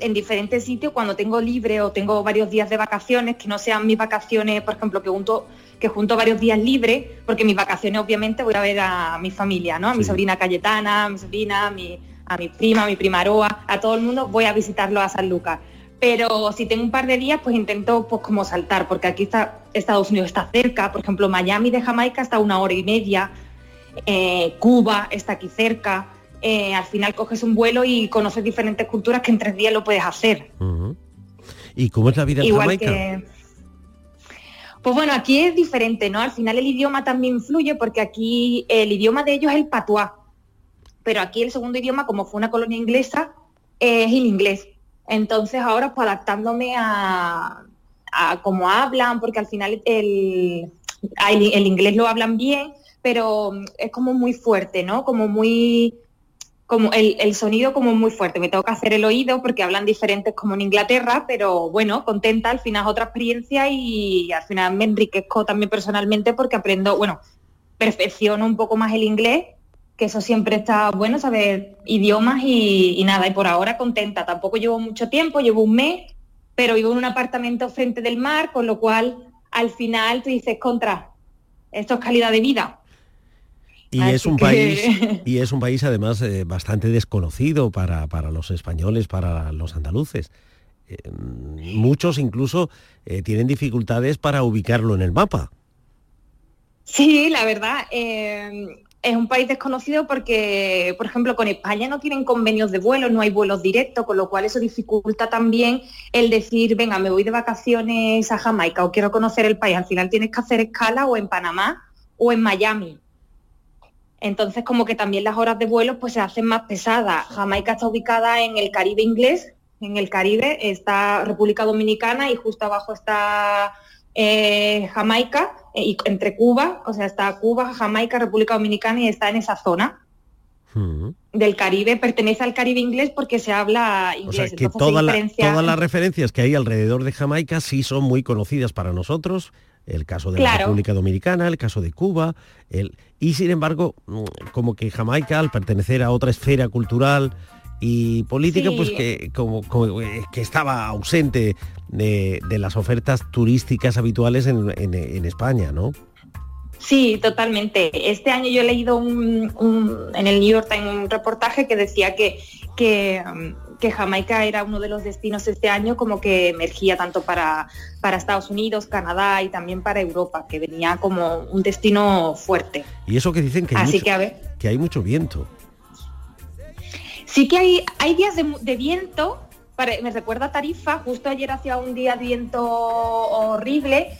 en diferentes sitios cuando tengo libre o tengo varios días de vacaciones, que no sean mis vacaciones, por ejemplo, que junto, que junto varios días libres, porque mis vacaciones obviamente voy a ver a mi familia, ¿no? A mi sobrina Cayetana, a mi sobrina, a mi, a mi prima, a mi prima Aroa, a todo el mundo voy a visitarlo a San Lucas. Pero si tengo un par de días, pues intento pues como saltar, porque aquí está Estados Unidos está cerca, por ejemplo, Miami de Jamaica está a una hora y media, eh, Cuba está aquí cerca, eh, al final coges un vuelo y conoces diferentes culturas que en tres días lo puedes hacer. ¿Y cómo es la vida en Igual Jamaica? que... Pues bueno, aquí es diferente, ¿no? Al final el idioma también influye porque aquí el idioma de ellos es el patuá, pero aquí el segundo idioma, como fue una colonia inglesa, es el inglés. Entonces ahora pues adaptándome a, cómo hablan, porque al final el, el, el inglés lo hablan bien, pero es como muy fuerte, ¿no? Como muy como el, el sonido como muy fuerte. Me tengo que hacer el oído porque hablan diferentes como en Inglaterra, pero bueno, contenta, al final es otra experiencia y al final me enriquezco también personalmente porque aprendo, bueno, perfecciono un poco más el inglés, que eso siempre está bueno, saber idiomas y, y nada, y por ahora contenta. Tampoco llevo mucho tiempo, llevo un mes, pero vivo en un apartamento frente del mar, con lo cual al final tú dices, contra, esto es calidad de vida. Y Así es un que- país y es un país además eh, bastante desconocido para, para los españoles, para los andaluces. Eh, muchos incluso eh, tienen dificultades para ubicarlo en el mapa. Sí, la verdad, eh, es un país desconocido porque, por ejemplo, con España no tienen convenios de vuelo, no hay vuelos directos, con lo cual eso dificulta también el decir, venga, me voy de vacaciones a Jamaica o quiero conocer el país. Al final tienes que hacer escala o en Panamá o en Miami. Entonces, como que también las horas de vuelo pues se hacen más pesadas. Jamaica está ubicada en el Caribe inglés, en el Caribe está República Dominicana y justo abajo está eh, Jamaica, y entre Cuba, o sea, está Cuba, Jamaica, República Dominicana y está en esa zona del Caribe, pertenece al Caribe inglés porque se habla O inglés. sea, que entonces se toda la- diferencia- todas las referencias que hay alrededor de Jamaica sí son muy conocidas para nosotros. El caso de la. República Dominicana, el caso de Cuba, el, y sin embargo, mm, como que Jamaica, al pertenecer a otra esfera cultural y política, Sí. pues que, como, como, eh, que estaba ausente de, de las ofertas turísticas habituales en, en- en España, ¿no? Sí, totalmente. Este año yo he leído un, un- en el New York Times un reportaje que decía que, que, um, que Jamaica era uno de los destinos este año como que emergía tanto para, para Estados Unidos, Canadá y también para Europa, que venía como un destino fuerte. Y eso que dicen que hay, Así mucho, que a ver. que hay mucho viento. Sí que hay, hay días de, viento, pare- me recuerda a Tarifa, justo ayer hacía un día de viento horrible,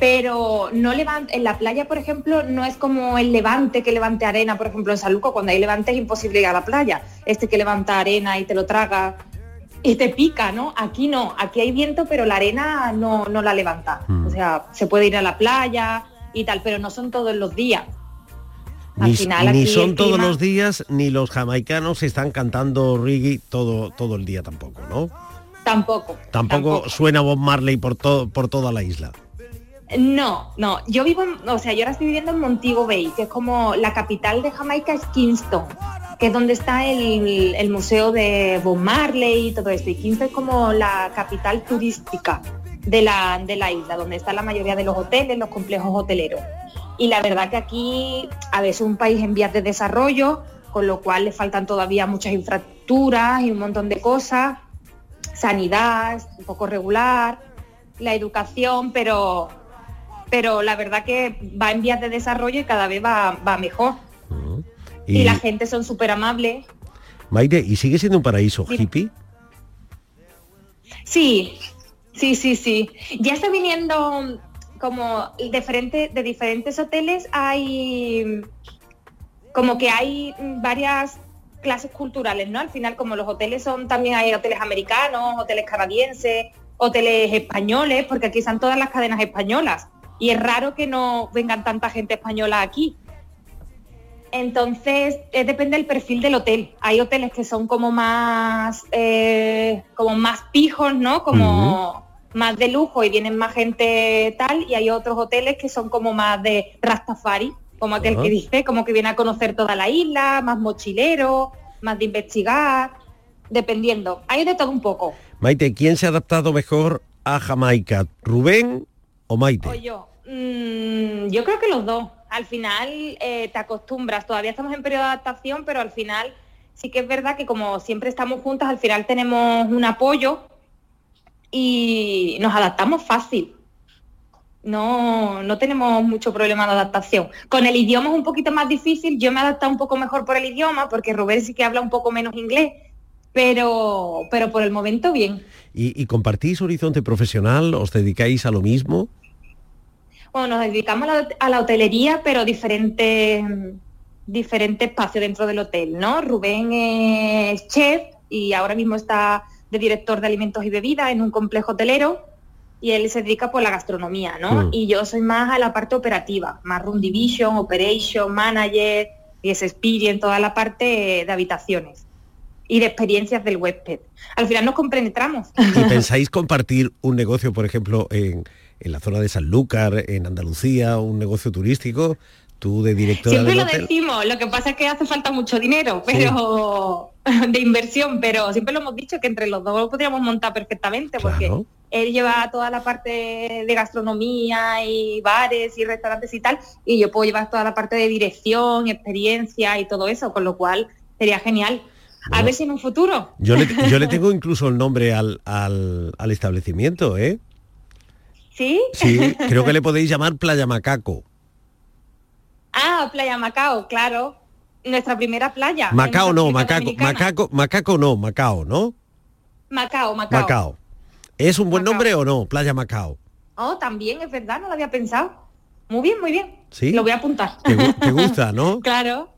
pero no levanta, en la playa, por ejemplo, no es como el levante que levante arena, por ejemplo, en Saluco, cuando hay levante es imposible ir a la playa, este que levanta arena y te lo traga y te pica, ¿no? Aquí no, aquí hay viento, pero la arena no, no la levanta. Mm. O sea, se puede ir a la playa y tal, pero no son todos los días. Al Ni, final ni aquí son todos los días, ni los jamaicanos están cantando reggae todo, todo el día tampoco, ¿no? Tampoco. Tampoco, suena Bob Marley por, todo por toda la isla. No, no, yo vivo, en, o sea, yo ahora estoy viviendo en Montego Bay, que es como la capital de Jamaica es Kingston, que es donde está el, el museo de Bob Marley y todo esto. Y Kingston es como la capital turística. de la, de la isla, donde están la mayoría de los hoteles, los complejos hoteleros. Y la verdad que aquí, a veces es un país en vías de desarrollo, con lo cual le faltan todavía muchas infraestructuras y un montón de cosas, sanidad, un poco regular, la educación, pero, pero la verdad que va en vías de desarrollo y cada vez va, va mejor. Y, Y, la gente son súper amables. Maite, ¿y sigue siendo un paraíso hippie? Sí, sí, sí, sí. Ya está viniendo como diferente, de diferentes hoteles, hay como que hay varias clases culturales, ¿no? Al final, como los hoteles son, también hay hoteles americanos, hoteles canadienses, hoteles españoles, porque aquí están todas las cadenas españolas. Y es raro que no vengan tanta gente española aquí. Entonces, eh, depende del perfil del hotel. Hay hoteles que son como más, eh, como más pijos, ¿no? Como más de lujo y vienen más gente tal. Y hay otros hoteles que son como más de Rastafari, como aquel que dice, como que viene a conocer toda la isla, más mochilero, más de investigar, dependiendo. Hay de todo un poco. Maite, ¿quién se ha adaptado mejor a Jamaica? ¿Rubén o Maite? O yo. Mm, yo creo que los dos. Al final eh, te acostumbras. Todavía estamos en periodo de adaptación, pero al final sí que es verdad que como siempre estamos juntas, al final tenemos un apoyo y nos adaptamos fácil. No, no tenemos mucho problema de adaptación. Con el idioma es un poquito más difícil. Yo me he adaptado un poco mejor por el idioma, porque Rubén sí que habla un poco menos inglés, pero, pero por el momento bien. ¿Y, y compartís horizonte profesional? ¿Os dedicáis a lo mismo? Bueno, nos dedicamos a la, a la hotelería, pero diferente, diferente espacio dentro del hotel, ¿no? Rubén es chef y ahora mismo está de director de alimentos y bebidas en un complejo hotelero y él se dedica por la gastronomía, ¿no? Mm. Y yo soy más a la parte operativa, más room division, operation, manager, y es experience, toda la parte de habitaciones y de experiencias del huésped. Al final nos compenetramos. ¿Y pensáis compartir un negocio, por ejemplo, en, en la zona de Sanlúcar, en Andalucía, un negocio turístico? Tú de directora Siempre del lo hotel. decimos, lo que pasa es que hace falta mucho dinero, pero de inversión, pero siempre lo hemos dicho que entre los dos lo podríamos montar perfectamente, porque él lleva toda la parte de gastronomía y bares y restaurantes y tal, y yo puedo llevar toda la parte de dirección, experiencia y todo eso, con lo cual sería genial. A ver si en un futuro. Yo le, yo le tengo incluso el nombre al, al- al establecimiento, ¿eh? ¿Sí? Sí, creo que le podéis llamar Playa Macaco. Ah, Playa Macao, claro. Nuestra primera playa. Macao no, Macaco, Dominicana. Macaco, Macaco no, Macao, ¿no? Macao, Macao. Macao. ¿Es un buen nombre o no? Playa Macao. Oh, también, es verdad, no lo había pensado. Muy bien, muy bien. ¿Sí? Lo voy a apuntar. ¿Te, gu- te gusta, no? claro.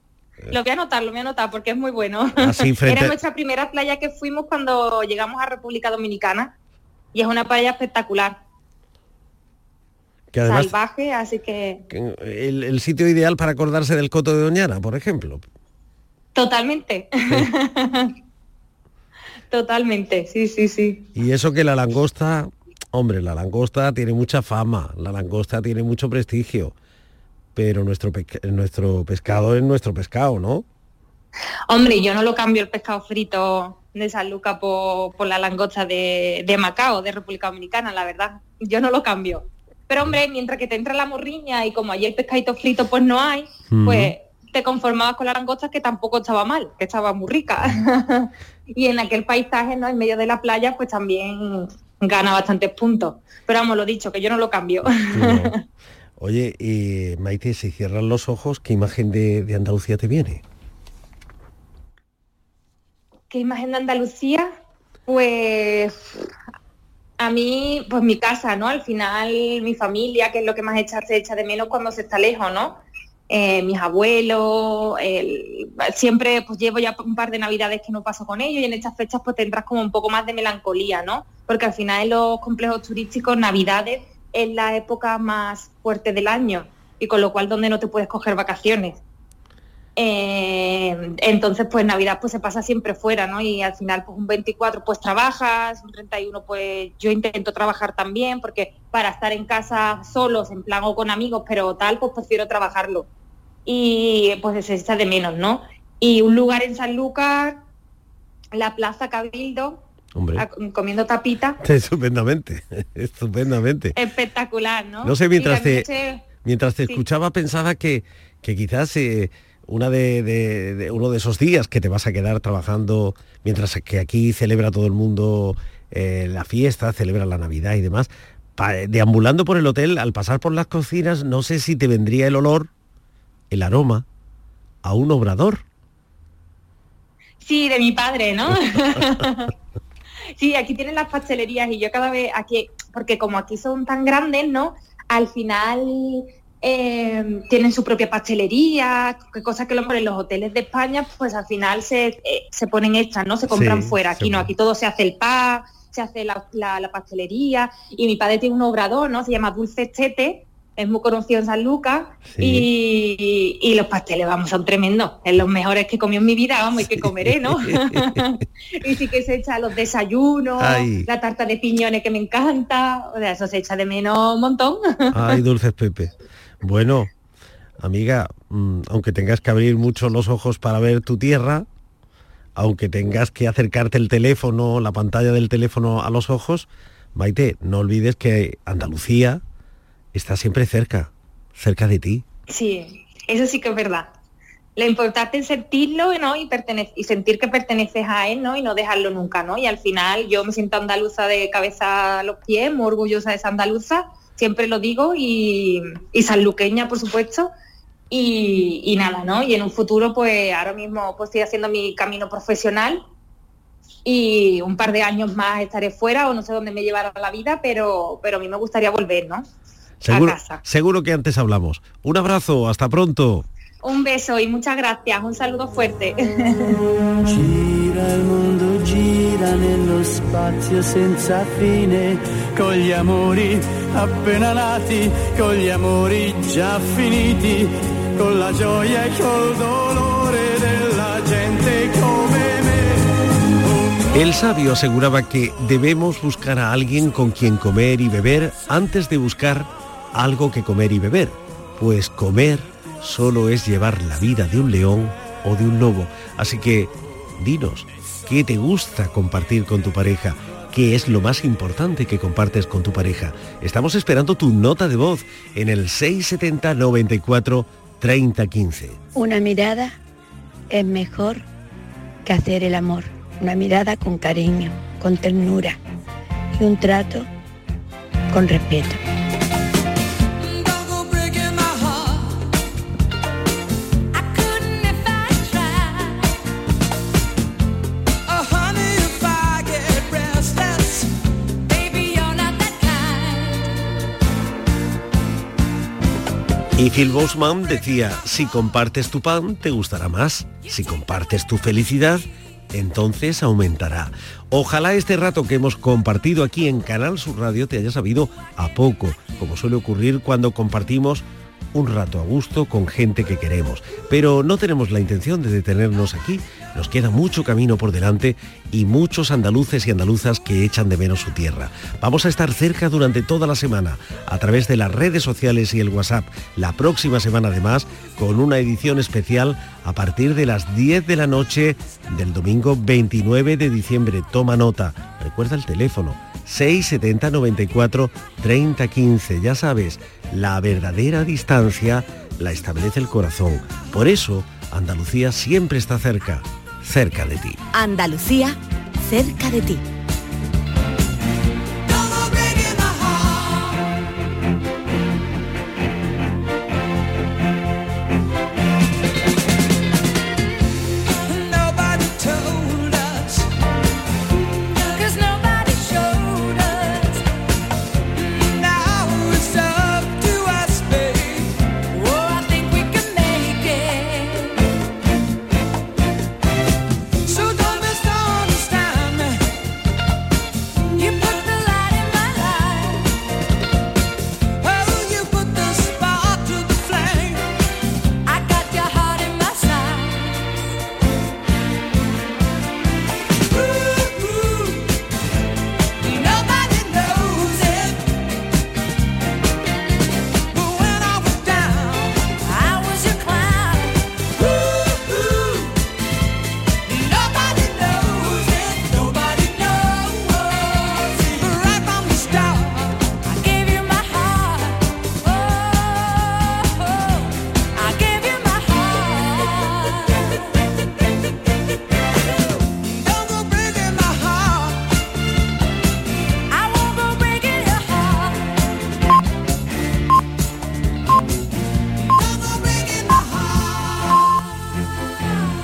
Lo voy a anotar, lo voy a anotar porque es muy bueno. Así frente- Era nuestra primera playa que fuimos cuando llegamos a República Dominicana y es una playa espectacular, Que además salvaje, así que el, el sitio ideal para acordarse del Coto de Doñana, por ejemplo. totalmente. totalmente, sí, sí, sí. Y eso que la langosta, hombre, la langosta tiene mucha fama, la langosta tiene mucho prestigio, pero nuestro, nuestro pescado es nuestro pescado, ¿no? Hombre, yo no lo cambio el pescado frito de San Luca por, por la langosta de, de Macao, de República Dominicana, la verdad. Yo no lo cambio. Pero hombre, mientras que te entra la morriña y como allí el pescadito frito pues no hay, pues te conformabas con la langosta que tampoco estaba mal, que estaba muy rica. y en aquel paisaje, ¿no? En medio de la playa, pues también gana bastantes puntos. Pero vamos, lo dicho, que yo no lo cambio. Oye, y Maite, si cierran los ojos, ¿qué imagen de, de Andalucía te viene? ¿Qué imagen de Andalucía? Pues a mí, pues mi casa, ¿no? Al final mi familia, que es lo que más echa, se echa de menos cuando se está lejos, ¿no? Eh, mis abuelos, el- siempre pues llevo ya un par de navidades que no paso con ellos y en estas fechas pues tendrás como un poco más de melancolía, ¿no? Porque al final en los complejos turísticos navidades es la época más fuerte del año y con lo cual donde no te puedes coger vacaciones. Eh, entonces, pues Navidad pues se pasa siempre fuera, ¿no? Y al final, pues un 24 pues trabajas, un 31 pues yo intento trabajar también, porque para estar en casa solos, en plan o con amigos, pero tal, pues prefiero trabajarlo. Y pues se echa de menos, ¿no? Y un lugar en Sanlúcar, la Plaza Cabildo, Hombre. a- comiendo tapita. Estupendamente, estupendamente. Espectacular, ¿no? No sé, mientras te, se- mientras te sí. escuchaba pensaba que, que quizás eh, una de, de- de- uno de esos días que te vas a quedar trabajando, mientras que aquí celebra todo el mundo eh, la fiesta, celebra la Navidad y demás, pa- deambulando por el hotel, al pasar por las cocinas, no sé si te vendría el olor, el aroma, a un obrador. Sí, de mi padre, ¿no? sí, aquí tienen las pastelerías y yo cada vez aquí, porque como aquí son tan grandes, ¿no? Al final eh, tienen su propia pastelería, cosas que lo en los hoteles de España, pues al final se, eh, se ponen hechas, ¿no? Se compran Sí, fuera. Aquí no, aquí todo se hace el pan, se hace la, la- la pastelería y mi padre tiene un obrador, ¿no? Se llama Dulce Chete, es muy conocido en San Lucas y, y los pasteles, vamos, son tremendos. Es los mejores que comido en mi vida, vamos, y que comeré, ¿no? y sí que se echa los desayunos, Ay. la tarta de piñones que me encanta, o sea, eso se echa de menos un montón. Ay, dulces Pepe. Bueno, amiga, mm, aunque tengas que abrir mucho los ojos para ver tu tierra, aunque tengas que acercarte el teléfono, la pantalla del teléfono a los ojos, Maite, no olvides que Andalucía está siempre cerca, cerca de ti. Sí, eso sí que es verdad. Lo importante es sentirlo ¿no? y, sentir que perteneces a él ¿no? y no dejarlo nunca. ¿no? Y al final yo me siento andaluza de cabeza a los pies, muy orgullosa de esa andaluza, siempre lo digo, y, y sanluqueña, por supuesto. Y, y nada, ¿no? Y en un futuro, pues ahora mismo pues, estoy haciendo mi camino profesional y un par de años más estaré fuera o no sé dónde me llevará la vida, pero, pero a mí me gustaría volver, ¿no? Seguro, casa. seguro que antes hablamos. Un abrazo, hasta pronto. Un beso y muchas gracias. Un saludo fuerte. Gira il mondo, gira nello spazio senza fine, con gli amori appena nati, con gli amori già finiti, con la gioia e col dolore della gente come me. El sabio aseguraba que debemos buscar a alguien con quien comer y beber antes de buscar algo que comer y beber, pues comer solo es llevar la vida de un león o de un lobo. Así que dinos, ¿qué te gusta compartir con tu pareja? ¿Qué es lo más importante que compartes con tu pareja? Estamos esperando tu nota de voz en el 670 94 30 15. Una mirada es mejor que hacer el amor. Una mirada con cariño, con ternura y un trato con respeto. Y Phil Bosman decía, si compartes tu pan, te gustará más. Si compartes tu felicidad, entonces aumentará. Ojalá este rato que hemos compartido aquí en Canal Sur Radio te haya sabido a poco, como suele ocurrir cuando compartimos un rato a gusto con gente que queremos. Pero no tenemos la intención de detenernos aquí. Nos queda mucho camino por delante y muchos andaluces y andaluzas que echan de menos su tierra. Vamos a estar cerca durante toda la semana a través de las redes sociales y el WhatsApp. La próxima semana además con una edición especial a partir de las 10 de la noche del domingo 29 de diciembre. Toma nota. Recuerda el teléfono 670 94 30 15. Ya sabes, la verdadera distancia la establece el corazón. Por eso, Andalucía siempre está cerca, cerca de ti. Andalucía, cerca de ti.